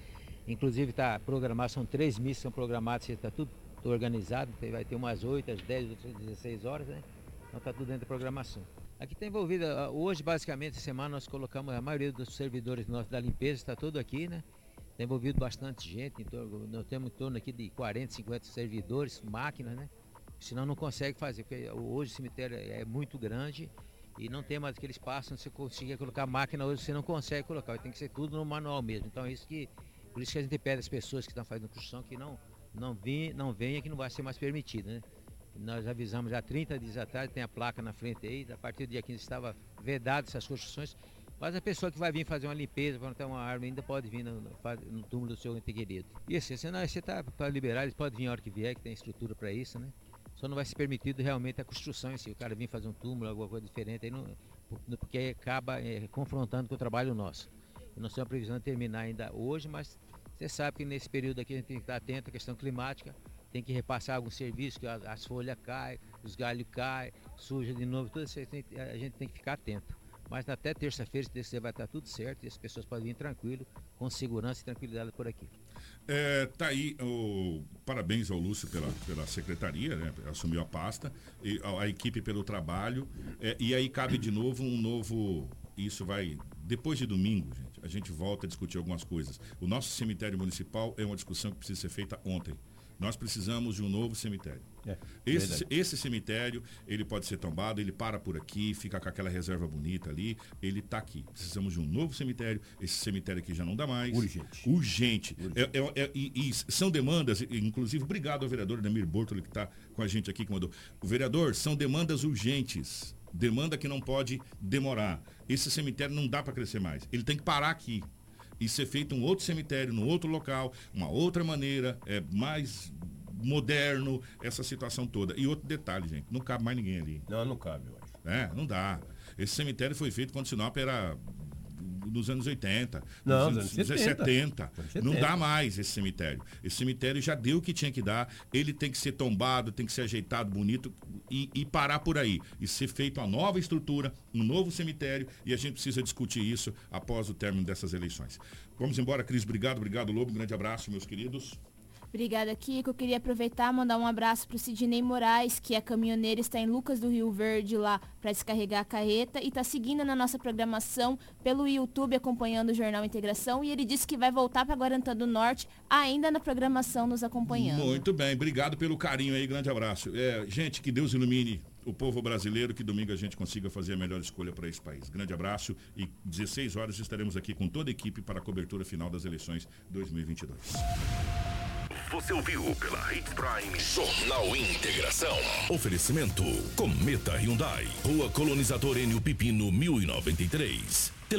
Inclusive está programado, são três missas são programadas, está tudo organizado, vai ter umas 8, às 10, outras 16 horas, né? Então está tudo dentro da programação. Aqui está envolvida, ah, hoje basicamente, semana nós colocamos a maioria dos servidores nossos da limpeza, está tudo aqui, né? Está envolvido bastante gente, torno- nós temos em torno aqui de 40, 50 servidores, máquinas, né? Senão não consegue fazer, porque hoje o cemitério é muito grande e não tem mais aquele espaço onde você consiga colocar máquina, hoje você não consegue colocar, tem que ser tudo no manual mesmo. Então é isso que, por isso que a gente pede às pessoas que estão fazendo construção que não, não, vem, não venha, que não vai ser mais permitido, né? Nós avisamos já 30 dias atrás, tem a placa na frente aí, a partir do dia 15 estava vedado essas construções, mas a pessoa que vai vir fazer uma limpeza, para ter uma árvore, ainda pode vir no, no, túmulo do seu ente querido. E assim, se não, você está para liberar, eles podem vir a hora que vier, que tem estrutura para isso, né? Só não vai ser permitido realmente a construção em si. O cara vir fazer um túmulo, alguma coisa diferente, aí não, por- porque acaba eh, confrontando com o trabalho nosso. Nós temos a previsão de terminar ainda hoje, mas você sabe que nesse período aqui a gente tem que estar atento à questão climática, tem que repassar algum serviço, que as, as folhas caem, os galhos caem, suja de novo, tudo isso a gente tem que ficar atento. Mas até terça-feira, quiser, vai estar tudo certo e as pessoas podem vir tranquilo, com segurança e tranquilidade por aqui. É, tá aí o parabéns ao Lúcio pela, pela secretaria, né? Assumiu a pasta, e a, a equipe pelo trabalho. é, e aí cabe de novo um novo. Isso vai. Depois de domingo, gente, a gente volta a discutir algumas coisas. O nosso cemitério municipal é uma discussão que precisa ser feita ontem. Nós precisamos de um novo cemitério. É, Esse, esse cemitério, ele pode ser tombado, ele para por aqui, fica com aquela reserva bonita ali, ele está aqui. Precisamos de um novo cemitério, esse cemitério aqui já não dá mais. Urgente. Urgente. É- é- é- e, e são demandas, inclusive, obrigado ao vereador Demir Bortoli que está com a gente aqui, que mandou. O vereador, são demandas urgentes. Demanda que não pode demorar. Esse cemitério não dá para crescer mais. Ele tem que parar aqui e ser feito um outro cemitério, num outro local, uma outra maneira, é mais moderno, essa situação toda. E outro detalhe, gente, não cabe mais ninguém ali. Não, não cabe, eu acho. É, não dá. Esse cemitério foi feito quando Sinop era nos anos 80, Não, nos anos anos 70. 70. Não 70. dá mais esse cemitério. Esse cemitério já deu o que tinha que dar, ele tem que ser tombado, tem que ser ajeitado, bonito e, e parar por aí. E ser feito uma nova estrutura, um novo cemitério, e a gente precisa discutir isso após o término dessas eleições. Vamos embora, Cris. Obrigado, obrigado, Lobo. Um grande abraço, meus queridos. Obrigada, Kiko. Eu queria aproveitar e mandar um abraço para o Sidney Moraes, que é caminhoneiro, está em Lucas do Rio Verde lá para descarregar a carreta e está seguindo na nossa programação pelo YouTube, acompanhando o Jornal Integração. E ele disse que vai voltar para Guarantã do Norte, ainda na programação, nos acompanhando. Muito bem, obrigado pelo carinho aí, grande abraço. É, gente, que Deus ilumine o povo brasileiro, que domingo a gente consiga fazer a melhor escolha para esse país. Grande abraço e 16 horas estaremos aqui com toda a equipe para a cobertura final das eleições 2022. Você ouviu pela Hits Prime Jornal Integração. Oferecimento Cometa Hyundai. Rua Colonizador Enio Pipino 1093.